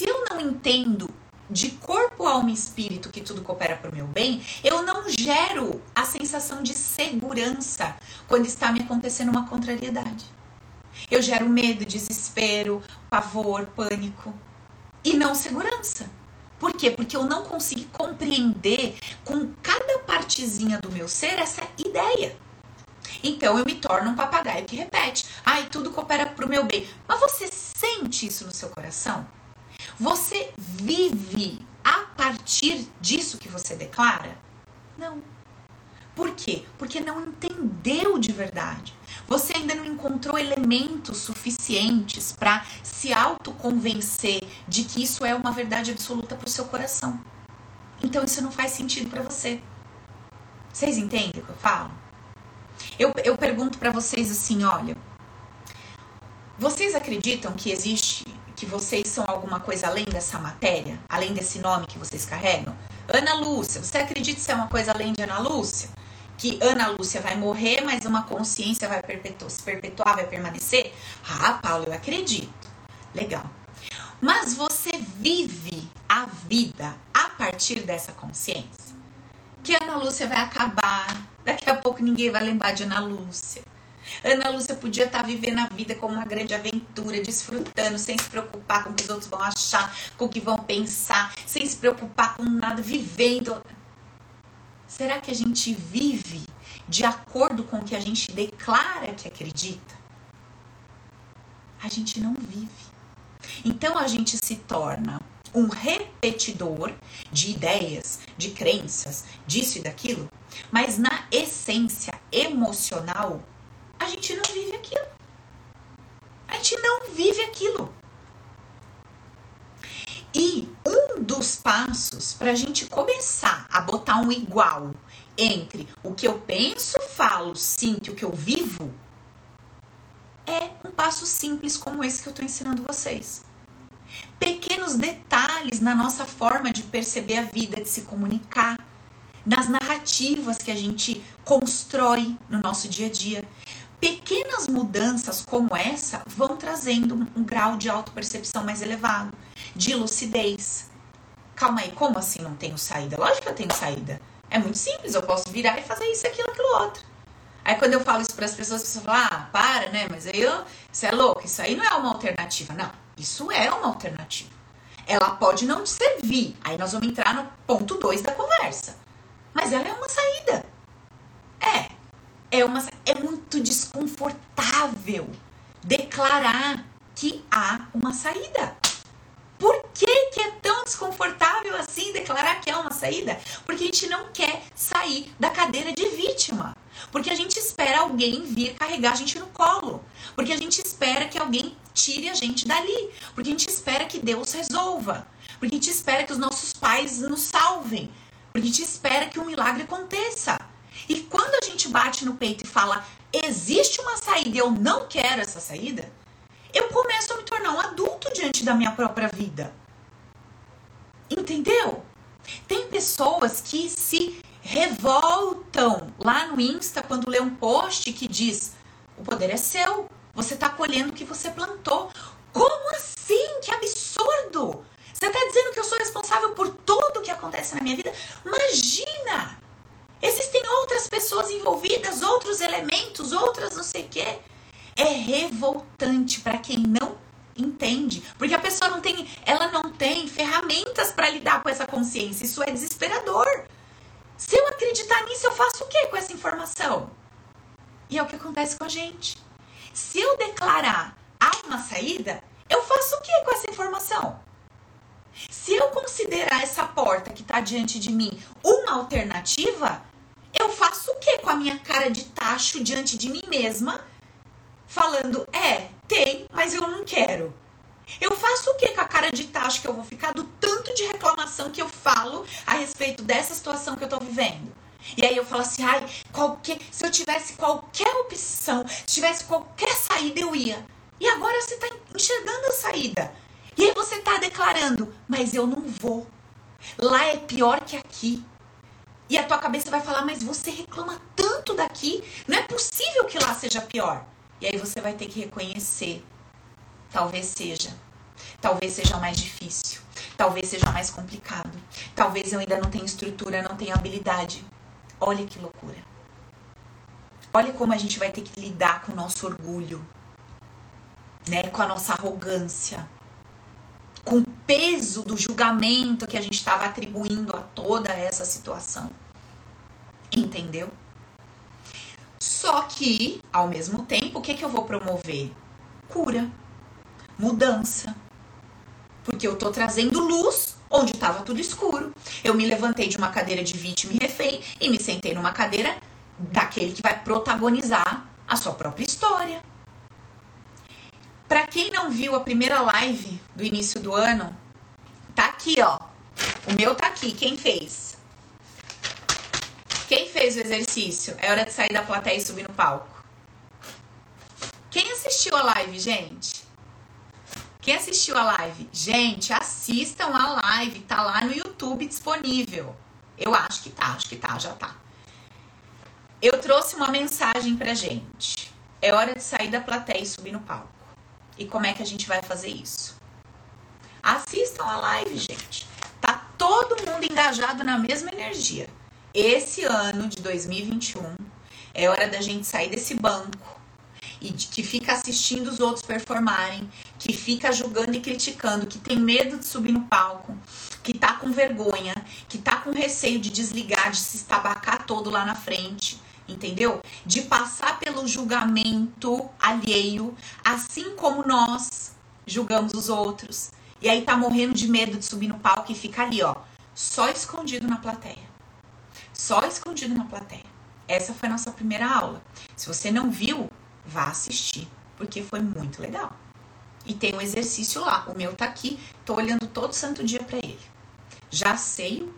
Se eu não entendo de corpo, alma e espírito que tudo coopera para o meu bem, eu não gero a sensação de segurança quando está me acontecendo uma contrariedade. Eu gero medo, desespero, pavor, pânico e não segurança. Por quê? Porque eu não consegui compreender com cada partezinha do meu ser essa ideia. Então eu me torno um papagaio que repete: ai, tudo coopera para o meu bem. Mas você sente isso no seu coração? Você vive a partir disso que você declara? Não. Por quê? Porque não entendeu de verdade. Você ainda não encontrou elementos suficientes para se autoconvencer de que isso é uma verdade absoluta para o seu coração. Então isso não faz sentido para você. Vocês entendem o que eu falo? Eu, eu pergunto para vocês assim: olha, vocês acreditam que existe que vocês são alguma coisa além dessa matéria? Além desse nome que vocês carregam? Ana Lúcia, você acredita que isso é uma coisa além de Ana Lúcia? Que Ana Lúcia vai morrer, mas uma consciência vai perpetuar, se perpetuar, vai permanecer? Ah, Paulo, eu acredito. Legal. Mas você vive a vida a partir dessa consciência? Que Ana Lúcia vai acabar, daqui a pouco ninguém vai lembrar de Ana Lúcia. Ana Lúcia podia estar tá vivendo a vida como uma grande aventura, desfrutando, sem se preocupar com o que os outros vão achar, com o que vão pensar, sem se preocupar com nada, vivendo. Será que a gente vive de acordo com o que a gente declara que acredita? A gente não vive. Então a gente se torna um repetidor de ideias, de crenças, disso e daquilo, mas na essência emocional a gente não vive aquilo. A gente não vive aquilo. E um dos passos para a gente começar a botar um igual entre o que eu penso, falo, sinto e o que eu vivo é um passo simples como esse que eu estou ensinando vocês. Pequenos detalhes na nossa forma de perceber a vida, de se comunicar, nas narrativas que a gente constrói no nosso dia a dia. Pequenas mudanças como essa vão trazendo um grau de autopercepção mais elevado, de lucidez. Calma aí, como assim não tenho saída? Lógico que eu tenho saída. É muito simples, eu posso virar e fazer isso, aquilo, aquilo outro. Aí quando eu falo isso para as pessoas, as pessoas falam, ah, para, né? Mas aí eu, você é louco, isso aí não é uma alternativa. Não, isso é uma alternativa. Ela pode não te servir. Aí nós vamos entrar no ponto 2 da conversa. Mas ela é uma saída. É. É, uma, é muito desconfortável declarar que há uma saída. Por que, que é tão desconfortável assim declarar que há uma saída? Porque a gente não quer sair da cadeira de vítima. Porque a gente espera alguém vir carregar a gente no colo. Porque a gente espera que alguém tire a gente dali. Porque a gente espera que Deus resolva. Porque a gente espera que os nossos pais nos salvem. Porque a gente espera que um milagre aconteça. E quando a gente bate no peito e fala, existe uma saída e eu não quero essa saída, eu começo a me tornar um adulto diante da minha própria vida. Entendeu? Tem pessoas que se revoltam lá no Insta quando lê um post que diz: o poder é seu, você está colhendo o que você plantou. Como assim? Que absurdo! Você está dizendo que eu sou responsável por tudo que acontece na minha vida? Imagina! Existem outras pessoas envolvidas, outros elementos, outras não sei o quê. É revoltante para quem não entende, porque a pessoa não tem, ela não tem ferramentas para lidar com essa consciência. Isso é desesperador. Se eu acreditar nisso, eu faço o que com essa informação? E é o que acontece com a gente. Se eu declarar há uma saída, eu faço o que com essa informação? Se eu considerar essa porta que está diante de mim uma alternativa, eu faço o que com a minha cara de tacho diante de mim mesma, falando, é, tem, mas eu não quero. Eu faço o que com a cara de tacho que eu vou ficar do tanto de reclamação que eu falo a respeito dessa situação que eu tô vivendo? E aí eu falo assim, ai, qualquer, se eu tivesse qualquer opção, se tivesse qualquer saída, eu ia. E agora você tá enxergando a saída. E aí você tá declarando, mas eu não vou. Lá é pior que aqui. E a tua cabeça vai falar, mas você reclama tanto daqui, não é possível que lá seja pior. E aí você vai ter que reconhecer Talvez seja. Talvez seja mais difícil. Talvez seja mais complicado. Talvez eu ainda não tenha estrutura, não tenha habilidade. Olha que loucura. Olha como a gente vai ter que lidar com o nosso orgulho, né? Com a nossa arrogância, com o peso do julgamento que a gente estava atribuindo a toda essa situação. Entendeu? Só que, ao mesmo tempo, o que, que eu vou promover? Cura mudança. Porque eu tô trazendo luz onde estava tudo escuro. Eu me levantei de uma cadeira de vítima e refém e me sentei numa cadeira daquele que vai protagonizar a sua própria história. Para quem não viu a primeira live do início do ano, tá aqui, ó. O meu tá aqui. Quem fez? Quem fez o exercício? É hora de sair da plateia e subir no palco. Quem assistiu a live, gente? Quem assistiu a live? Gente, assistam a live, tá lá no YouTube disponível. Eu acho que tá, acho que tá, já tá. Eu trouxe uma mensagem pra gente. É hora de sair da plateia e subir no palco. E como é que a gente vai fazer isso? Assistam a live, gente. Tá todo mundo engajado na mesma energia. Esse ano de 2021 é hora da gente sair desse banco e que fica assistindo os outros performarem, que fica julgando e criticando, que tem medo de subir no palco, que tá com vergonha, que tá com receio de desligar, de se estabacar todo lá na frente, entendeu? De passar pelo julgamento alheio, assim como nós julgamos os outros. E aí tá morrendo de medo de subir no palco e fica ali, ó, só escondido na plateia. Só escondido na plateia. Essa foi a nossa primeira aula. Se você não viu, vá assistir, porque foi muito legal. E tem um exercício lá, o meu tá aqui, tô olhando todo santo dia para ele. Já sei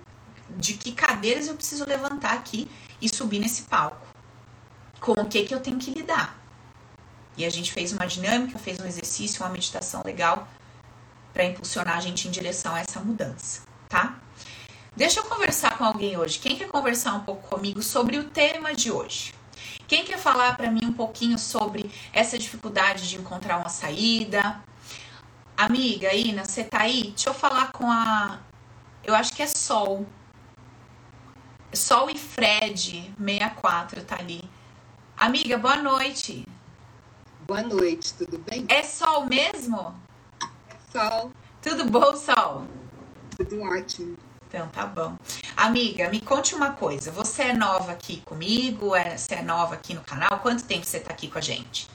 de que cadeiras eu preciso levantar aqui e subir nesse palco. Com o que que eu tenho que lidar. E a gente fez uma dinâmica, fez um exercício, uma meditação legal. para impulsionar a gente em direção a essa mudança? Deixa eu conversar com alguém hoje. Quem quer conversar um pouco comigo sobre o tema de hoje? Quem quer falar para mim um pouquinho sobre essa dificuldade de encontrar uma saída? Amiga, Ina, você tá aí? Deixa eu falar com a. Eu acho que é Sol. Sol e Fred, 64, tá ali. Amiga, boa noite. Boa noite, tudo bem? É Sol mesmo? É Sol. Tudo bom, Sol? Tudo ótimo. Então tá bom. Amiga, me conte uma coisa. Você é nova aqui comigo? É, você é nova aqui no canal? Quanto tempo você tá aqui com a gente?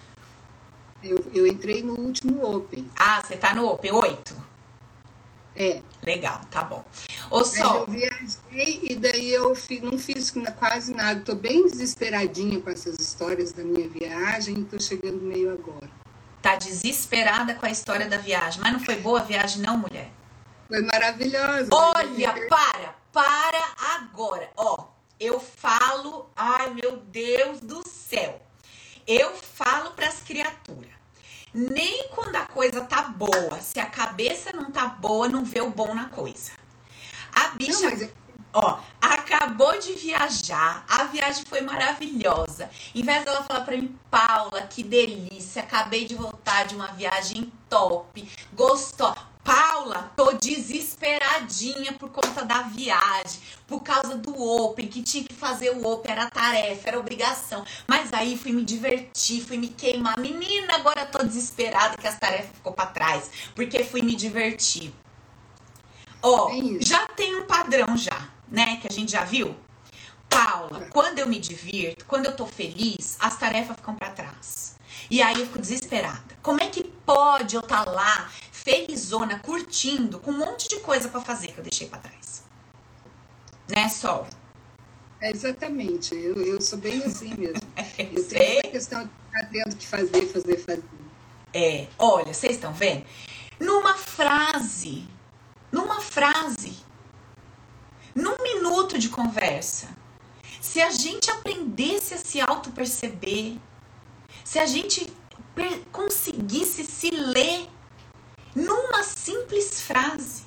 Eu, eu entrei no último Open. Ah, você tá no Open 8? É. Legal, tá bom. Ô, Sol. eu viajei e daí eu não fiz quase nada. Tô bem desesperadinha com essas histórias da minha viagem e tô chegando meio agora. Tá desesperada com a história da viagem. Mas não foi boa a viagem, não, mulher? Foi maravilhoso. Olha, para, para agora. Ó, eu falo, ai meu Deus do céu. Eu falo para as criaturas. Nem quando a coisa tá boa, se a cabeça não tá boa, não vê o bom na coisa. A bicha, não, mas... ó, acabou de viajar, a viagem foi maravilhosa. Em vez dela falar para mim, Paula, que delícia, acabei de voltar de uma viagem top, gostou. Paula, tô desesperadinha por conta da viagem, por causa do Open, que tinha que fazer o Open, era tarefa, era obrigação. Mas aí fui me divertir, fui me queimar. Menina, agora tô desesperada que as tarefas ficou para trás, porque fui me divertir. Ó, é já tem um padrão já, né, que a gente já viu. Paula, quando eu me divirto, quando eu tô feliz, as tarefas ficam para trás. E aí eu fico desesperada. Como é que pode eu estar tá lá felizona, curtindo, com um monte de coisa para fazer que eu deixei para trás. Né, Sol? É exatamente. Eu, eu sou bem assim mesmo. eu tenho essa questão de ficar tendo que fazer, fazer, fazer. É, olha, vocês estão vendo? Numa frase, numa frase, num minuto de conversa, se a gente aprendesse a se auto-perceber, se a gente conseguisse se ler numa simples frase.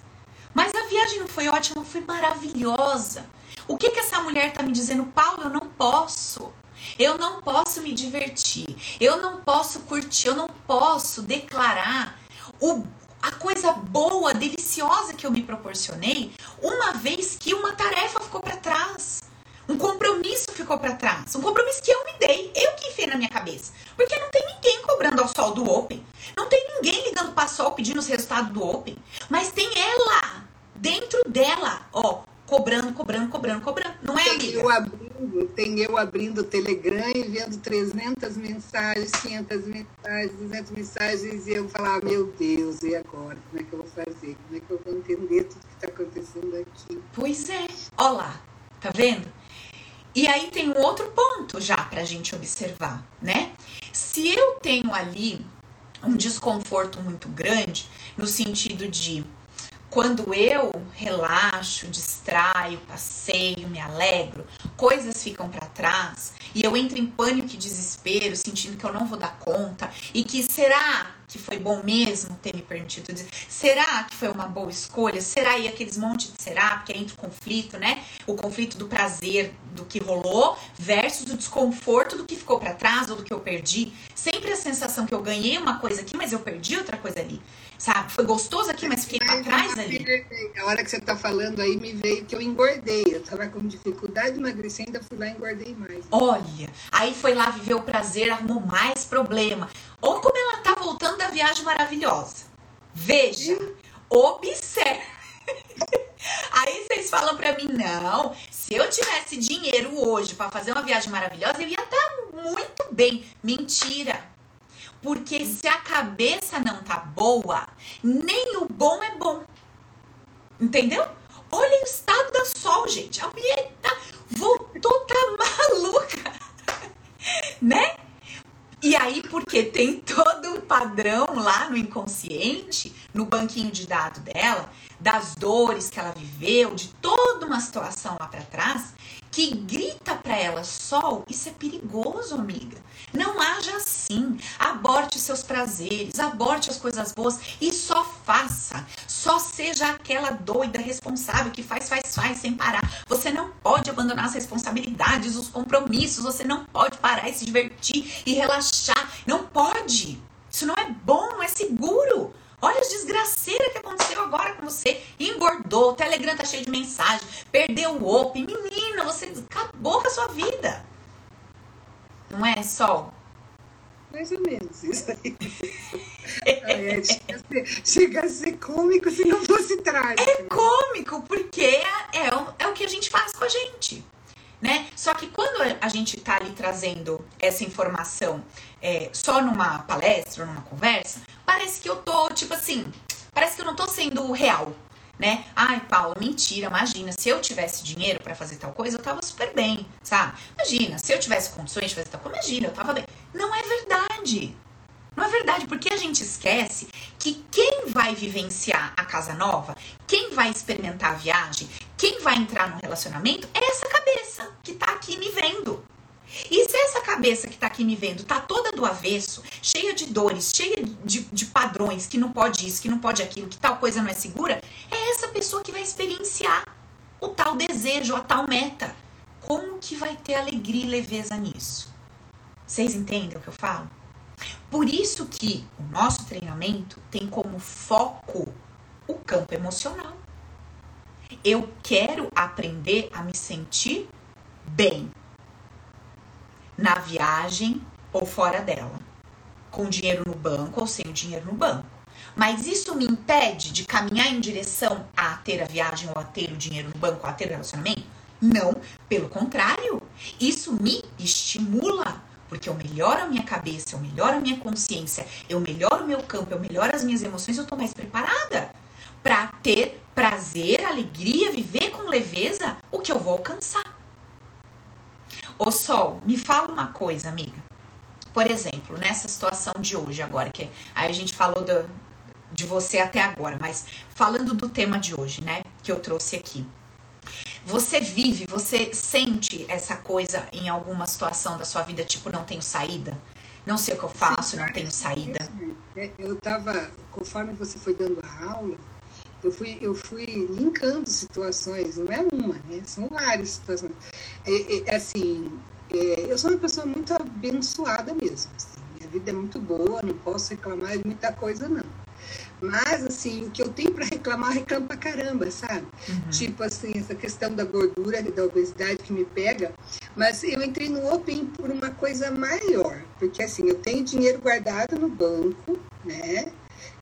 Mas a viagem não foi ótima, foi maravilhosa. O que que essa mulher está me dizendo? Paulo, eu não posso. Eu não posso me divertir. Eu não posso curtir. Eu não posso declarar o, a coisa boa, deliciosa que eu me proporcionei, uma vez que uma tarefa ficou para trás. Um compromisso ficou para trás. Um compromisso que eu me dei, eu que enfiei na minha cabeça. Porque não tem ninguém cobrando ao sol do Open. Não tem ninguém ligando para sol pedindo os resultados do Open. Mas tem ela, dentro dela, ó, cobrando, cobrando, cobrando, cobrando. Não é, tem amiga? Eu abrindo, tem eu abrindo o Telegram e vendo 300 mensagens, 500 mensagens, 200 mensagens e eu falar, meu Deus, e agora? Como é que eu vou fazer? Como é que eu vou entender tudo que está acontecendo aqui? Pois é. Ó lá, tá vendo? E aí tem um outro ponto já para a gente observar, né? Se eu tenho ali um desconforto muito grande, no sentido de quando eu relaxo, distraio, passeio, me alegro, coisas ficam para trás e eu entro em pânico e desespero, sentindo que eu não vou dar conta e que será que foi bom mesmo ter me permitido dizer? Será que foi uma boa escolha? Será aí aqueles montes de será? Porque entra o conflito, né? O conflito do prazer do que rolou versus o desconforto do que ficou para trás ou do que eu perdi. Sempre a sensação que eu ganhei uma coisa aqui, mas eu perdi outra coisa ali sabe? Foi gostoso aqui, mas fiquei para trás ali. A hora que você tá falando aí, me veio que eu engordei. Eu tava com dificuldade de emagrecer, ainda fui lá e engordei mais. Olha, aí foi lá viver o prazer, arrumou mais problema. Ou como ela tá voltando da viagem maravilhosa. Veja, observe. Aí vocês falam para mim, não, se eu tivesse dinheiro hoje para fazer uma viagem maravilhosa, eu ia estar tá muito bem. Mentira. Porque se a cabeça não tá boa, nem o bom é bom. Entendeu? Olha o estado da sol, gente. A mulher tá, voltou, tá maluca. né? E aí, porque tem todo um padrão lá no inconsciente, no banquinho de dados dela, das dores que ela viveu, de toda uma situação lá para trás, que grita para ela: Sol, isso é perigoso, amiga. Não haja assim. Aborte seus prazeres, aborte as coisas boas e só faça. Só seja aquela doida responsável que faz, faz, faz sem parar. Você não pode abandonar as responsabilidades, os compromissos. Você não pode parar e se divertir e relaxar. Não pode. Isso não é bom, não é seguro. Olha as desgraceiras que aconteceu agora com você. Engordou, o Telegram tá cheio de mensagem, perdeu o open. Você acabou com a sua vida. Não é, Sol? Mais ou menos isso aí. é, chega, a ser, chega, a ser, cômico se não fosse trágico. É cômico, porque é, é, é o que a gente faz com a gente. Né? Só que quando a gente está ali trazendo essa informação é, só numa palestra, numa conversa, parece que eu tô, tipo assim, parece que eu não tô sendo real, né? Ai, Paulo, mentira, imagina, se eu tivesse dinheiro para fazer tal coisa, eu tava super bem, sabe? Imagina, se eu tivesse condições de fazer tal coisa, imagina, eu tava bem. Não é verdade. Não é verdade, porque a gente esquece que quem vai vivenciar a casa nova, quem vai experimentar a viagem, quem vai entrar no relacionamento é essa cabeça que tá aqui me vendo. E se essa cabeça que tá aqui me vendo tá toda do avesso, cheia de dores, cheia de, de padrões, que não pode isso, que não pode aquilo, que tal coisa não é segura, é essa pessoa que vai experienciar o tal desejo, a tal meta. Como que vai ter alegria e leveza nisso? Vocês entendem o que eu falo? Por isso que o nosso treinamento tem como foco o campo emocional. Eu quero aprender a me sentir bem na viagem ou fora dela, com dinheiro no banco ou sem o dinheiro no banco. Mas isso me impede de caminhar em direção a ter a viagem ou a ter o dinheiro no banco, a ter o relacionamento? Não, pelo contrário, isso me estimula, porque eu melhoro a minha cabeça, eu melhoro a minha consciência, eu melhoro o meu campo, eu melhoro as minhas emoções, eu tô mais preparada para ter prazer, alegria, viver com leveza o que eu vou alcançar. Ô Sol, me fala uma coisa, amiga. Por exemplo, nessa situação de hoje agora, que aí a gente falou do, de você até agora, mas falando do tema de hoje, né, que eu trouxe aqui. Você vive, você sente essa coisa em alguma situação da sua vida, tipo, não tenho saída? Não sei o que eu faço, não tenho saída. Eu tava, conforme você foi dando a aula, eu fui, eu fui linkando situações, não é uma, né? São várias situações. É, é, assim, é, eu sou uma pessoa muito abençoada mesmo. Assim. Minha vida é muito boa, não posso reclamar de muita coisa, não. Mas, assim, o que eu tenho para reclamar, reclamo pra caramba, sabe? Uhum. Tipo, assim, essa questão da gordura e da obesidade que me pega. Mas eu entrei no Open por uma coisa maior. Porque, assim, eu tenho dinheiro guardado no banco, né?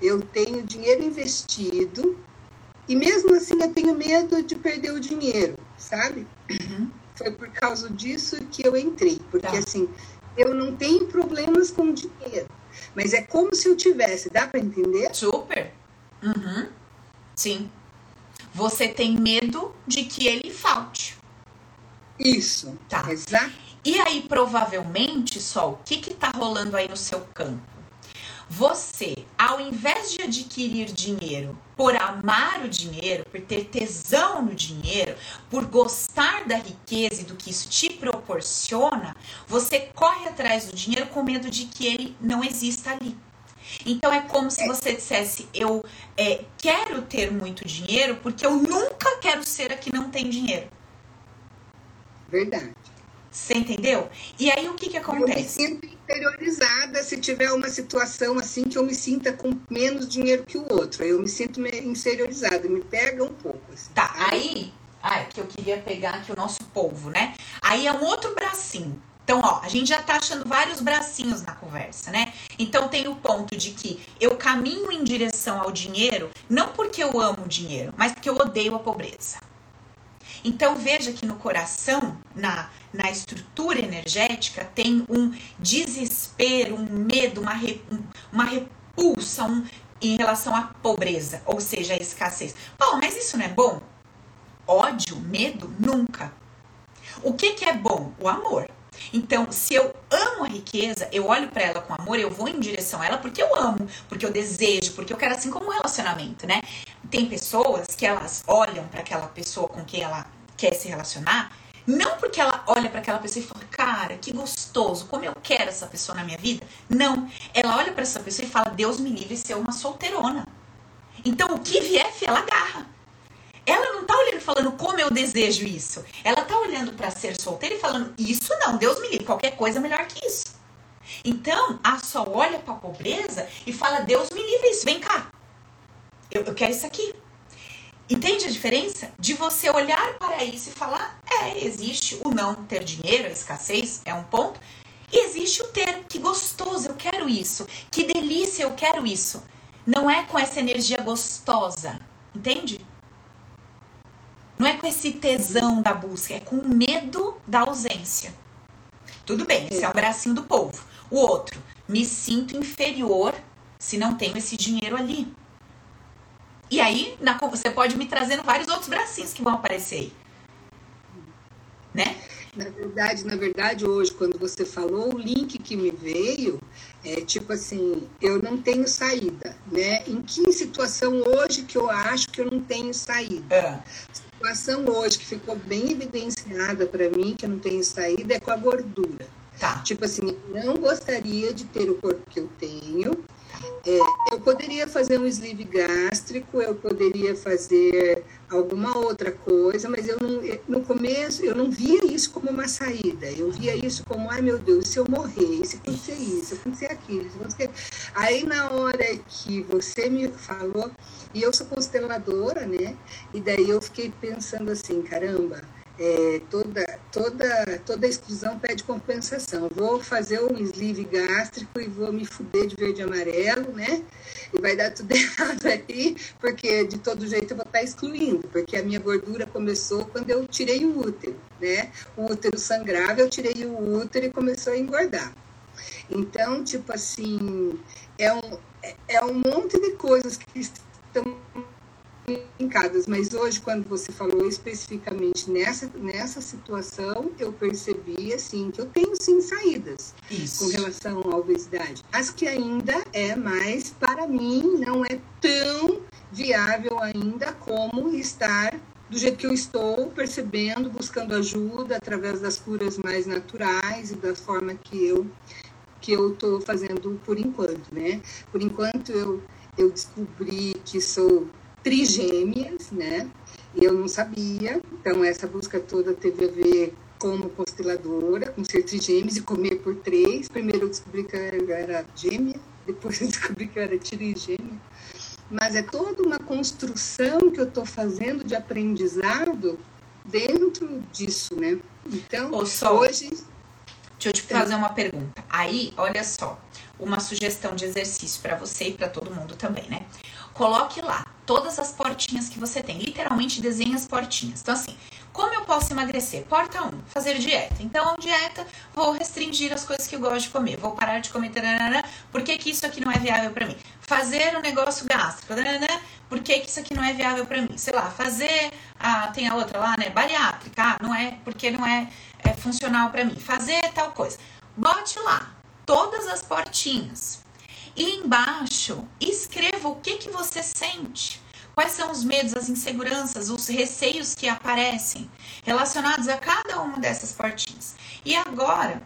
Eu tenho dinheiro investido e mesmo assim eu tenho medo de perder o dinheiro, sabe? Uhum. Foi por causa disso que eu entrei. Porque tá. assim, eu não tenho problemas com dinheiro. Mas é como se eu tivesse, dá para entender? Super. Uhum. Sim. Você tem medo de que ele falte. Isso. Tá. Exato. E aí, provavelmente, Sol, o que que tá rolando aí no seu campo? Você, ao invés de adquirir dinheiro por amar o dinheiro, por ter tesão no dinheiro, por gostar da riqueza e do que isso te proporciona, você corre atrás do dinheiro com medo de que ele não exista ali. Então é como se você dissesse: Eu é, quero ter muito dinheiro porque eu nunca quero ser a que não tem dinheiro. Verdade. Você entendeu? E aí o que que acontece? Eu me sinto interiorizada se tiver uma situação assim que eu me sinta com menos dinheiro que o outro. Eu me sinto inferiorizada, me pega um pouco. Assim, tá, aí, ai, que eu queria pegar aqui o nosso povo, né? Aí é um outro bracinho. Então, ó, a gente já tá achando vários bracinhos na conversa, né? Então tem o ponto de que eu caminho em direção ao dinheiro, não porque eu amo o dinheiro, mas porque eu odeio a pobreza. Então veja que no coração, na, na estrutura energética, tem um desespero, um medo, uma, re, uma repulsa um, em relação à pobreza, ou seja, à escassez. Bom, mas isso não é bom? Ódio, medo, nunca. O que, que é bom? O amor. Então, se eu amo a riqueza, eu olho para ela com amor, eu vou em direção a ela porque eu amo, porque eu desejo, porque eu quero assim como um relacionamento, né? Tem pessoas que elas olham para aquela pessoa com quem ela quer se relacionar Não porque ela olha para aquela pessoa e fala, cara, que gostoso, como eu quero essa pessoa na minha vida. Não. Ela olha para essa pessoa e fala, Deus me livre ser uma solteirona. Então o que vier, ela agarra. Ela não tá olhando falando como eu desejo isso. Ela tá olhando para ser solteira e falando, isso não, Deus me livre, qualquer coisa é melhor que isso. Então, a só olha para a pobreza e fala, Deus me livre isso, vem cá. Eu, eu quero isso aqui. Entende a diferença? De você olhar para isso e falar: é, existe o não ter dinheiro, a escassez é um ponto, e existe o ter, que gostoso, eu quero isso, que delícia, eu quero isso. Não é com essa energia gostosa, entende? Não é com esse tesão da busca, é com o medo da ausência. Tudo bem, esse é o bracinho do povo. O outro, me sinto inferior se não tenho esse dinheiro ali. E aí, na, você pode me trazendo vários outros bracinhos que vão aparecer aí. Né? Na verdade, na verdade, hoje, quando você falou, o link que me veio é tipo assim, eu não tenho saída, né? Em que situação hoje que eu acho que eu não tenho saída? É. Situação hoje que ficou bem evidenciada para mim que eu não tenho saída é com a gordura. Tá. Tipo assim, não gostaria de ter o corpo que eu tenho, é, eu poderia fazer um sleeve gástrico, eu poderia fazer alguma outra coisa, mas eu não, no começo eu não via isso como uma saída. Eu via isso como, ai meu Deus, se eu morrer, se acontecer isso, se acontecer aquilo, se acontecer... Aí na hora que você me falou, e eu sou consteladora, né? E daí eu fiquei pensando assim, caramba, é, toda, toda, toda exclusão pede compensação. Vou fazer um sleeve gástrico e vou me fuder de verde e amarelo, né? E vai dar tudo errado aí, porque de todo jeito eu vou estar excluindo, porque a minha gordura começou quando eu tirei o útero, né? O útero sangrava, eu tirei o útero e começou a engordar. Então, tipo assim, é um, é um monte de coisas que estão brincadas, mas hoje, quando você falou especificamente nessa, nessa situação, eu percebi, assim, que eu tenho, sim, saídas Isso. com relação à obesidade. Mas que ainda é mais, para mim, não é tão viável ainda como estar do jeito que eu estou percebendo, buscando ajuda através das curas mais naturais e da forma que eu que eu estou fazendo por enquanto, né? Por enquanto eu eu descobri que sou trigêmeas, né? E eu não sabia, então essa busca toda teve a ver como consteladora, com ser trigêmeos e comer por três. Primeiro eu descobri que eu era gêmea, depois eu descobri que eu era trigêmea. Mas é toda uma construção que eu estou fazendo de aprendizado dentro disso, né? Então, hoje. Deixa eu te fazer uma pergunta. Aí, olha só, uma sugestão de exercício para você e para todo mundo também, né? Coloque lá todas as portinhas que você tem. Literalmente desenhe as portinhas. Então, assim, como eu posso emagrecer? Porta 1, fazer dieta. Então, dieta, vou restringir as coisas que eu gosto de comer. Vou parar de comer. Tararara, por que, que isso aqui não é viável para mim? Fazer um negócio gástrico. Tararara, por que, que isso aqui não é viável para mim? Sei lá, fazer. Ah, tem a outra lá, né? Bariátrica. Ah, não é, porque não é, é funcional para mim. Fazer tal coisa. Bote lá todas as portinhas. E embaixo, escreva o que, que você sente. Quais são os medos, as inseguranças, os receios que aparecem relacionados a cada uma dessas portinhas. E agora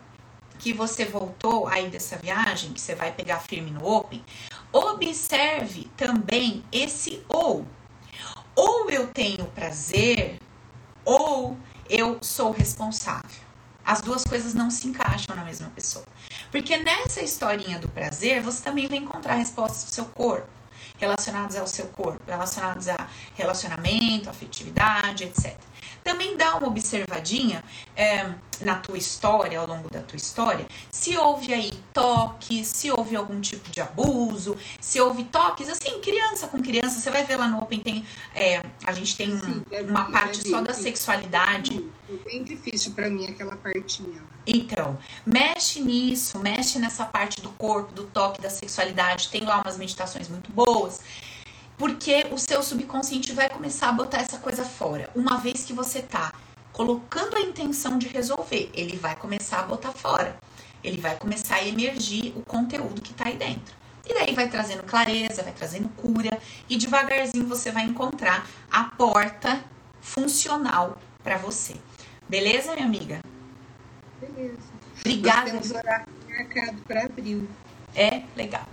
que você voltou aí dessa viagem, que você vai pegar firme no Open, observe também esse ou. Ou eu tenho prazer, ou eu sou responsável. As duas coisas não se encaixam na mesma pessoa. Porque nessa historinha do prazer, você também vai encontrar respostas do seu corpo, relacionadas ao seu corpo, relacionadas a relacionamento, afetividade, etc também dá uma observadinha é, na tua história, ao longo da tua história, se houve aí toques, se houve algum tipo de abuso, se houve toques, assim, criança com criança, você vai ver lá no Open, tem, é, a gente tem Sim, é uma parte só da sexualidade. É bem difícil para mim aquela partinha. Então, mexe nisso, mexe nessa parte do corpo, do toque, da sexualidade, tem lá umas meditações muito boas porque o seu subconsciente vai começar a botar essa coisa fora. Uma vez que você tá colocando a intenção de resolver, ele vai começar a botar fora. Ele vai começar a emergir o conteúdo que tá aí dentro. E daí vai trazendo clareza, vai trazendo cura e devagarzinho você vai encontrar a porta funcional para você. Beleza, minha amiga? Beleza. Obrigada. Nós temos horário marcado para abril. É, legal.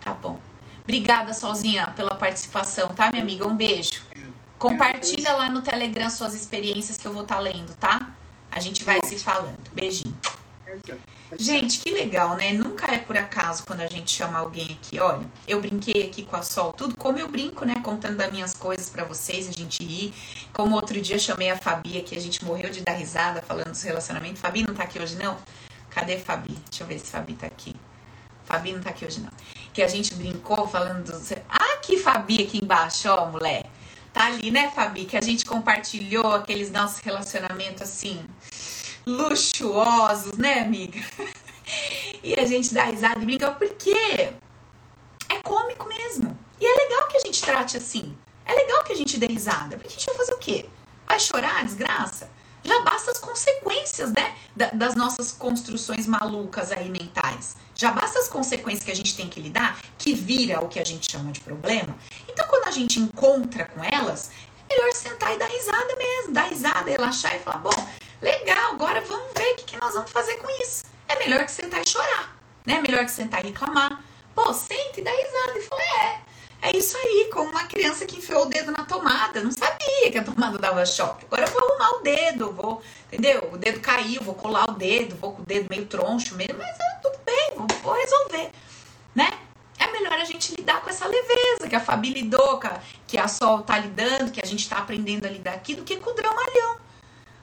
Tá bom. Obrigada, Solzinha, pela participação, tá, minha amiga? Um beijo. Compartilha lá no Telegram suas experiências que eu vou estar tá lendo, tá? A gente vai se falando. Beijinho. Gente, que legal, né? Nunca é por acaso quando a gente chama alguém aqui. Olha, eu brinquei aqui com a Sol, tudo como eu brinco, né? Contando das minhas coisas para vocês, a gente ri. Como outro dia chamei a Fabi aqui, a gente morreu de dar risada falando dos relacionamentos. Fabi não tá aqui hoje, não? Cadê Fabi? Deixa eu ver se Fabi tá aqui. Fabi não tá aqui hoje, não. Que a gente brincou falando dos. Ah, aqui, Fabi, aqui embaixo, ó, mulher. Tá ali, né, Fabi? Que a gente compartilhou aqueles nossos relacionamentos assim luxuosos, né, amiga? e a gente dá risada e brinca porque é cômico mesmo. E é legal que a gente trate assim. É legal que a gente dê risada. Porque a gente vai fazer o quê? Vai chorar, desgraça? Já basta as consequências, né? das nossas construções malucas aí mentais. Já basta as consequências que a gente tem que lidar, que vira o que a gente chama de problema. Então, quando a gente encontra com elas, é melhor sentar e dar risada mesmo. Dar risada, relaxar e falar: bom, Legal, agora vamos ver o que, nós vamos fazer com isso. É melhor que sentar e chorar, né? É melhor que sentar e reclamar. Pô, senta e dá risada. E falou, é, é isso aí, como uma criança que enfiou o dedo na tomada. Não sabia que a tomada dava choque. Agora eu vou arrumar o dedo, vou, entendeu? O dedo caiu, vou colar o dedo, vou com o dedo meio troncho mesmo, mas tudo bem, vou, resolver, né? É melhor a gente lidar com essa leveza que a Fabi lidou, que a Sol tá lidando, que a gente tá aprendendo a lidar aqui, do que com o dramalhão.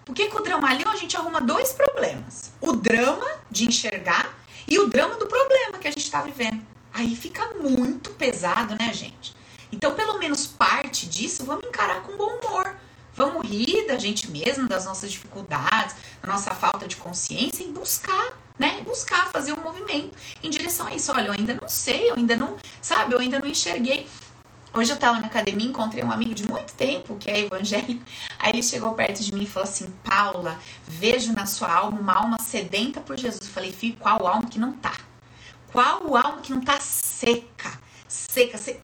Porque com o dramalhão a gente arruma dois problemas: o drama de enxergar e o drama do problema que a gente está vivendo. Aí fica muito pesado, né, gente? Então, pelo menos parte disso, vamos encarar com bom humor. Vamos rir da gente mesmo, das nossas dificuldades, da nossa falta de consciência e buscar, né? Buscar fazer um movimento em direção a isso. Olha, eu ainda não sei, eu ainda não, sabe, eu ainda não enxerguei. Hoje eu tava na academia, encontrei um amigo de muito tempo, que é evangélico. Aí ele chegou perto de mim e falou assim: Paula, vejo na sua alma uma alma sedenta por Jesus. Eu falei, filho, qual alma que não tá? Qual alma que não tá seca? Seca, seca.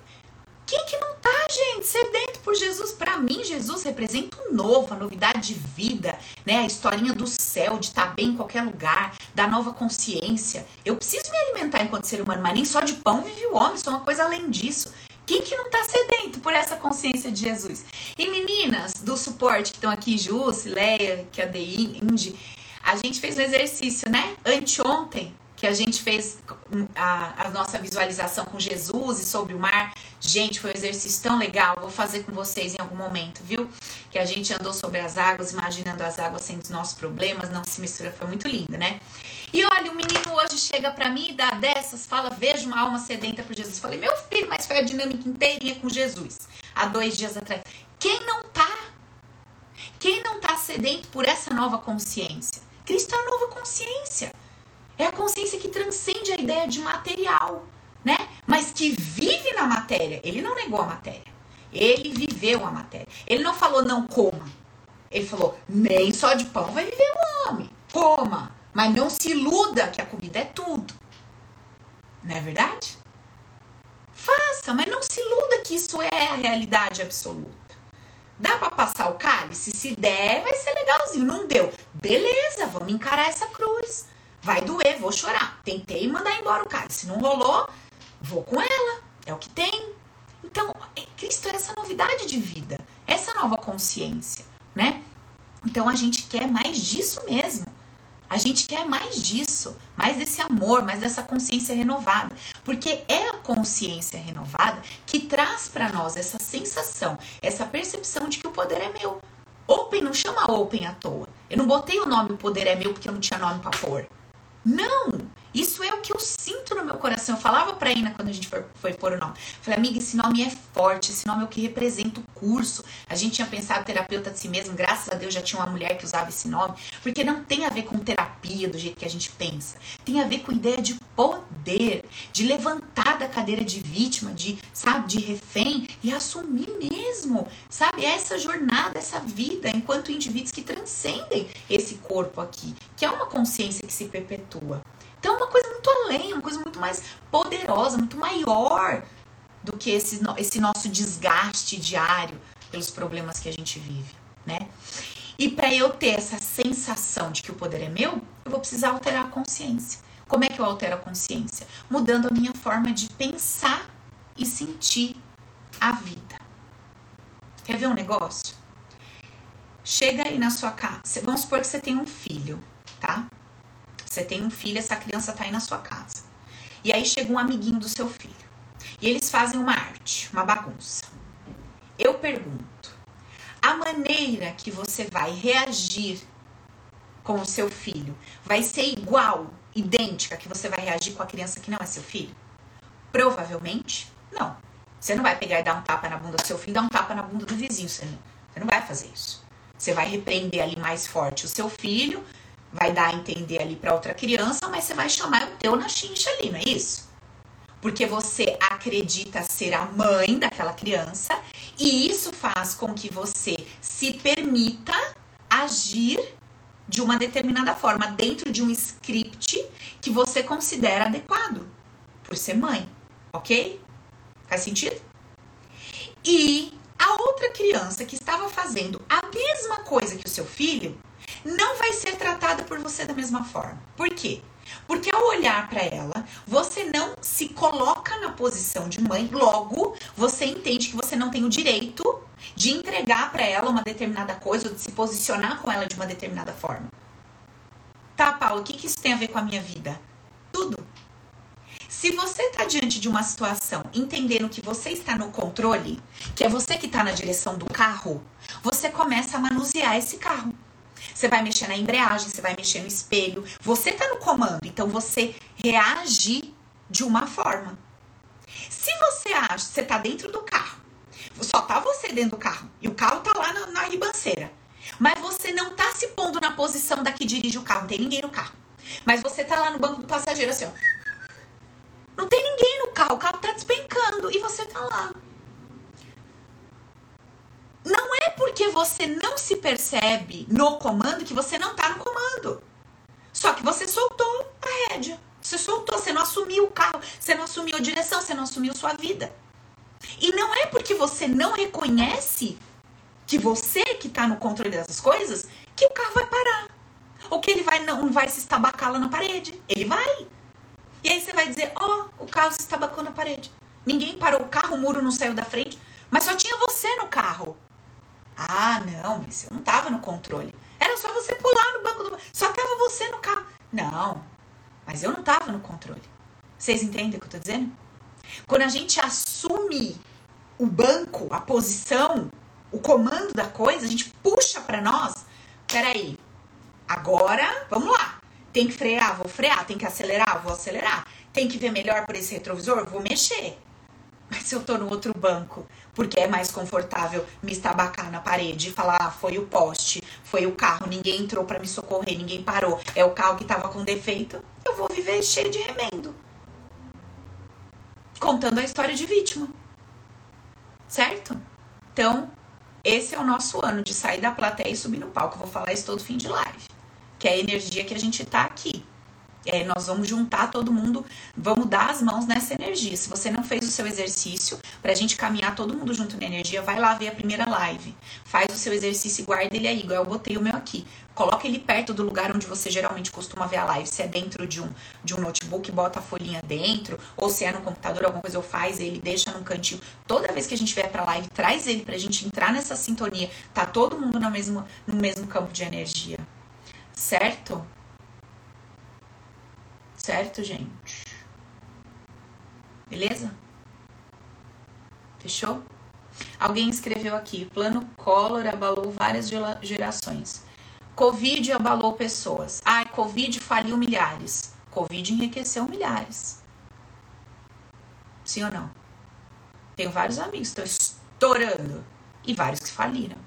Quem que não tá, gente? Sedento por Jesus. Para mim, Jesus representa um novo, a novidade de vida, né? A historinha do céu, de estar tá bem em qualquer lugar, da nova consciência. Eu preciso me alimentar enquanto ser humano, mas nem só de pão vive o homem, sou uma coisa além disso. Quem que não está sedento por essa consciência de Jesus? E meninas do suporte que estão aqui, Ju, Leia, que é a DI, Indy, a gente fez um exercício, né? Anteontem, que a gente fez a, a, nossa visualização com Jesus e sobre o mar. Gente, foi um exercício tão legal. Vou fazer com vocês em algum momento, viu? Que a gente andou sobre as águas, imaginando as águas sendo os nossos problemas, não se mistura. Foi muito lindo, né? E olha, o menino hoje chega para mim e dá dessas, fala: Vejo uma alma sedenta por Jesus. Falei: Meu filho, mas foi a dinâmica inteirinha com Jesus, há dois dias atrás. Quem não tá? Quem não tá sedento por essa nova consciência? Cristo é a nova consciência. É a consciência que transcende a ideia de material, né? Mas que vive na matéria. Ele não negou a matéria. Ele viveu a matéria. Ele não falou não coma. Ele falou: nem só de pão vai viver o homem. Coma. Mas não se iluda que a comida é tudo. Não é verdade? Faça, mas não se iluda que isso é a realidade absoluta. Dá para passar o cálice? Se der, vai ser legalzinho. Não deu. Beleza, vamos encarar essa cruz. Vai doer, vou chorar. Tentei mandar embora o cálice. Não rolou, vou com ela. É o que tem. Então, é, Cristo é essa novidade de vida, essa nova consciência, né? Então a gente quer mais disso mesmo. A gente quer mais disso, mais desse amor, mais dessa consciência renovada, porque é a consciência renovada que traz para nós essa sensação, essa percepção de que o poder é meu. Open não chama Open à toa. Eu não botei o nome o poder é meu porque eu não tinha nome para pôr. Não! Isso é o que eu sinto no meu coração. Eu falava pra Ina quando a gente foi, foi pôr o nome. Falei, amiga, esse nome é forte, esse nome é o que representa o curso. A gente tinha pensado terapeuta de si mesmo, graças a Deus já tinha uma mulher que usava esse nome, porque não tem a ver com terapia do jeito que a gente pensa. Tem a ver com ideia de poder, de levantar da cadeira de vítima, de, sabe, de refém e assumir mesmo, sabe, essa jornada, essa vida, enquanto indivíduos que transcendem esse corpo aqui, que é uma consciência que se perpetua. Então, é uma coisa muito além, uma coisa muito mais poderosa, muito maior do que esse, esse nosso desgaste diário pelos problemas que a gente vive, né? E para eu ter essa sensação de que o poder é meu, eu vou precisar alterar a consciência. Como é que eu altero a consciência? Mudando a minha forma de pensar e sentir a vida. Quer ver um negócio? Chega aí na sua casa. Vamos supor que você tem um filho, tá? Você tem um filho, essa criança tá aí na sua casa. E aí chega um amiguinho do seu filho. E eles fazem uma arte, uma bagunça. Eu pergunto: a maneira que você vai reagir com o seu filho vai ser igual, idêntica que você vai reagir com a criança que não é seu filho? Provavelmente não. Você não vai pegar e dar um tapa na bunda do seu filho, dar um tapa na bunda do vizinho. Você não, você não vai fazer isso. Você vai repreender ali mais forte o seu filho, vai dar a entender ali para outra criança, mas você vai chamar o teu na chincha ali, não é isso? Porque você acredita ser a mãe daquela criança e isso faz com que você se permita agir de uma determinada forma, dentro de um script que você considera adequado, por ser mãe, ok? Faz sentido? E a outra criança que estava fazendo a mesma coisa que o seu filho não vai ser tratada por você da mesma forma. Por quê? Porque ao olhar para ela, você não se coloca na posição de mãe, logo você entende que você não tem o direito de entregar para ela uma determinada coisa ou de se posicionar com ela de uma determinada forma. Tá, Paulo, o que, que isso tem a ver com a minha vida? Tudo. Se você está diante de uma situação entendendo que você está no controle, que é você que está na direção do carro, você começa a manusear esse carro. Você vai mexer na embreagem, você vai mexer no espelho. Você está no comando, então você reage de uma forma. Se você acha que você está dentro do carro, só tá você dentro do carro e o carro tá lá na, na ribanceira, mas você não tá se pondo na posição da que dirige o carro, não tem ninguém no carro. Mas você tá lá no banco do passageiro assim, ó. Não tem ninguém no carro, o carro tá despencando e você tá lá. Não é porque você não se percebe no comando que você não tá no comando. Só que você soltou a rédea. Você soltou, você não assumiu o carro, você não assumiu a direção, você não assumiu sua vida. E não é porque você não reconhece que você que está no controle dessas coisas que o carro vai parar. Ou que ele vai não vai se estabacar lá na parede. Ele vai. E aí você vai dizer, ó, oh, o carro se estabacou na parede. Ninguém parou o carro, o muro não saiu da frente, mas só tinha você no carro. Ah, não, mas eu não tava no controle. Era só você pular no banco do. Só tava você no carro. Não, mas eu não tava no controle. Vocês entendem o que eu tô dizendo? Quando a gente assume o banco, a posição, o comando da coisa, a gente puxa para nós. Peraí, agora vamos lá. Tem que frear, vou frear. Tem que acelerar, vou acelerar. Tem que ver melhor por esse retrovisor, vou mexer. Se eu tô no outro banco, porque é mais confortável me estabacar na parede e falar, ah, foi o poste, foi o carro, ninguém entrou para me socorrer, ninguém parou, é o carro que tava com defeito, eu vou viver cheio de remendo. Contando a história de vítima. Certo? Então, esse é o nosso ano de sair da plateia e subir no palco. Eu vou falar isso todo fim de live. Que é a energia que a gente tá aqui. É, nós vamos juntar todo mundo, vamos dar as mãos nessa energia. Se você não fez o seu exercício, pra gente caminhar todo mundo junto na energia, vai lá ver a primeira live. Faz o seu exercício e guarda ele aí, igual eu botei o meu aqui. Coloca ele perto do lugar onde você geralmente costuma ver a live. Se é dentro de um, de um notebook, bota a folhinha dentro. Ou se é no computador, alguma coisa eu faz ele, deixa num cantinho. Toda vez que a gente vier pra live, traz ele pra gente entrar nessa sintonia. Tá todo mundo no mesmo, no mesmo campo de energia. Certo? Certo, gente? Beleza? Fechou? Alguém escreveu aqui: plano Collor abalou várias gerações. Covid abalou pessoas. Ai, Covid faliu milhares. Covid enriqueceu milhares. Sim ou não? Tenho vários amigos que estão estourando e vários que faliram.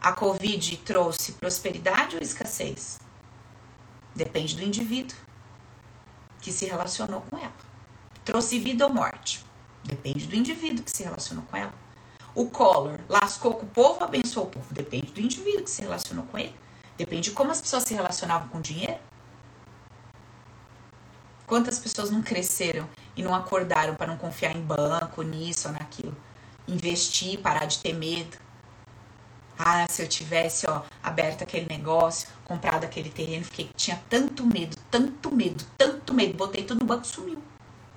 A Covid trouxe prosperidade ou escassez? Depende do indivíduo que se relacionou com ela. Trouxe vida ou morte? Depende do indivíduo que se relacionou com ela. O Collor lascou com o povo, abençoou o povo? Depende do indivíduo que se relacionou com ele. Depende de como as pessoas se relacionavam com o dinheiro. Quantas pessoas não cresceram e não acordaram para não confiar em banco, nisso ou naquilo? Investir, parar de ter medo. Ah, se eu tivesse, ó, aberto aquele negócio, comprado aquele terreno, fiquei, tinha tanto medo, tanto medo, tanto medo, botei tudo no banco, sumiu.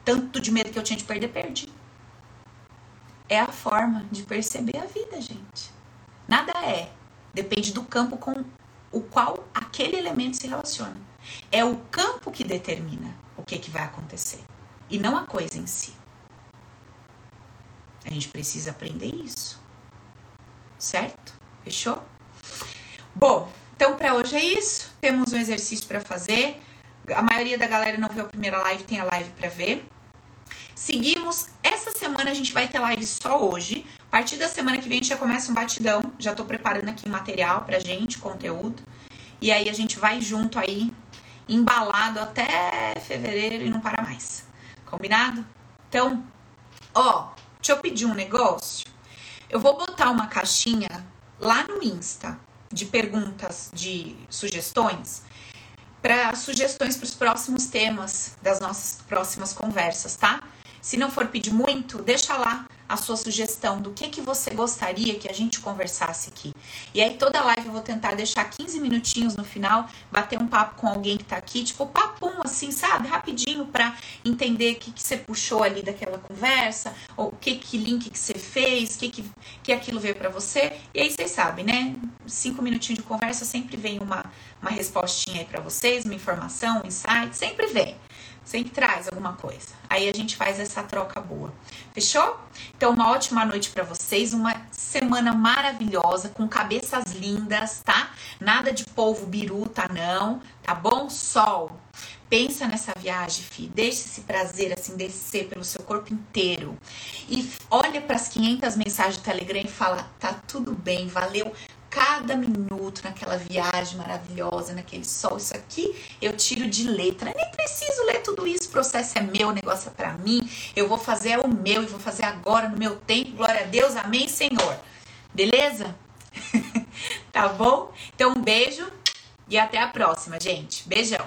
Tanto de medo que eu tinha de perder, perdi. É a forma de perceber a vida, gente. Nada é. Depende do campo com o qual aquele elemento se relaciona. É o campo que determina o que, que vai acontecer e não a coisa em si. A gente precisa aprender isso. Certo? Fechou? Bom, então para hoje é isso. Temos um exercício para fazer. A maioria da galera não viu a primeira live, tem a live para ver. Seguimos. Essa semana a gente vai ter live só hoje. A partir da semana que vem a gente já começa um batidão. Já tô preparando aqui material pra gente, conteúdo. E aí a gente vai junto aí, embalado até fevereiro e não para mais. Combinado? Então, ó, deixa eu pedir um negócio. Eu vou botar uma caixinha lá no Insta de perguntas, de sugestões, para sugestões para os próximos temas das nossas próximas conversas, tá? Se não for pedir muito, deixa lá a sua sugestão do que, que você gostaria que a gente conversasse aqui. E aí toda live eu vou tentar deixar 15 minutinhos no final, bater um papo com alguém que tá aqui, tipo papum assim, sabe? Rapidinho para entender o que, que você puxou ali daquela conversa, ou o que, que link que você fez, o que, que, que aquilo veio para você. E aí vocês sabem, né? Cinco minutinhos de conversa sempre vem uma, uma respostinha aí para vocês, uma informação, um insight, sempre vem sempre traz alguma coisa. Aí a gente faz essa troca boa. Fechou? Então, uma ótima noite para vocês, uma semana maravilhosa, com cabeças lindas, tá? Nada de polvo biruta, não, tá bom? Sol. Pensa nessa viagem, fi. Deixe esse prazer assim descer pelo seu corpo inteiro. E olha para as 500 mensagens do Telegram e fala: "Tá tudo bem, valeu cada minuto naquela viagem maravilhosa, naquele sol. Isso aqui eu tiro de letra. Nem preciso ler tudo isso. O processo é meu, o negócio é para mim. Eu vou fazer o meu e vou fazer agora no meu tempo. Glória a Deus. Amém, Senhor. Beleza? tá bom? Então um beijo e até a próxima, gente. Beijão.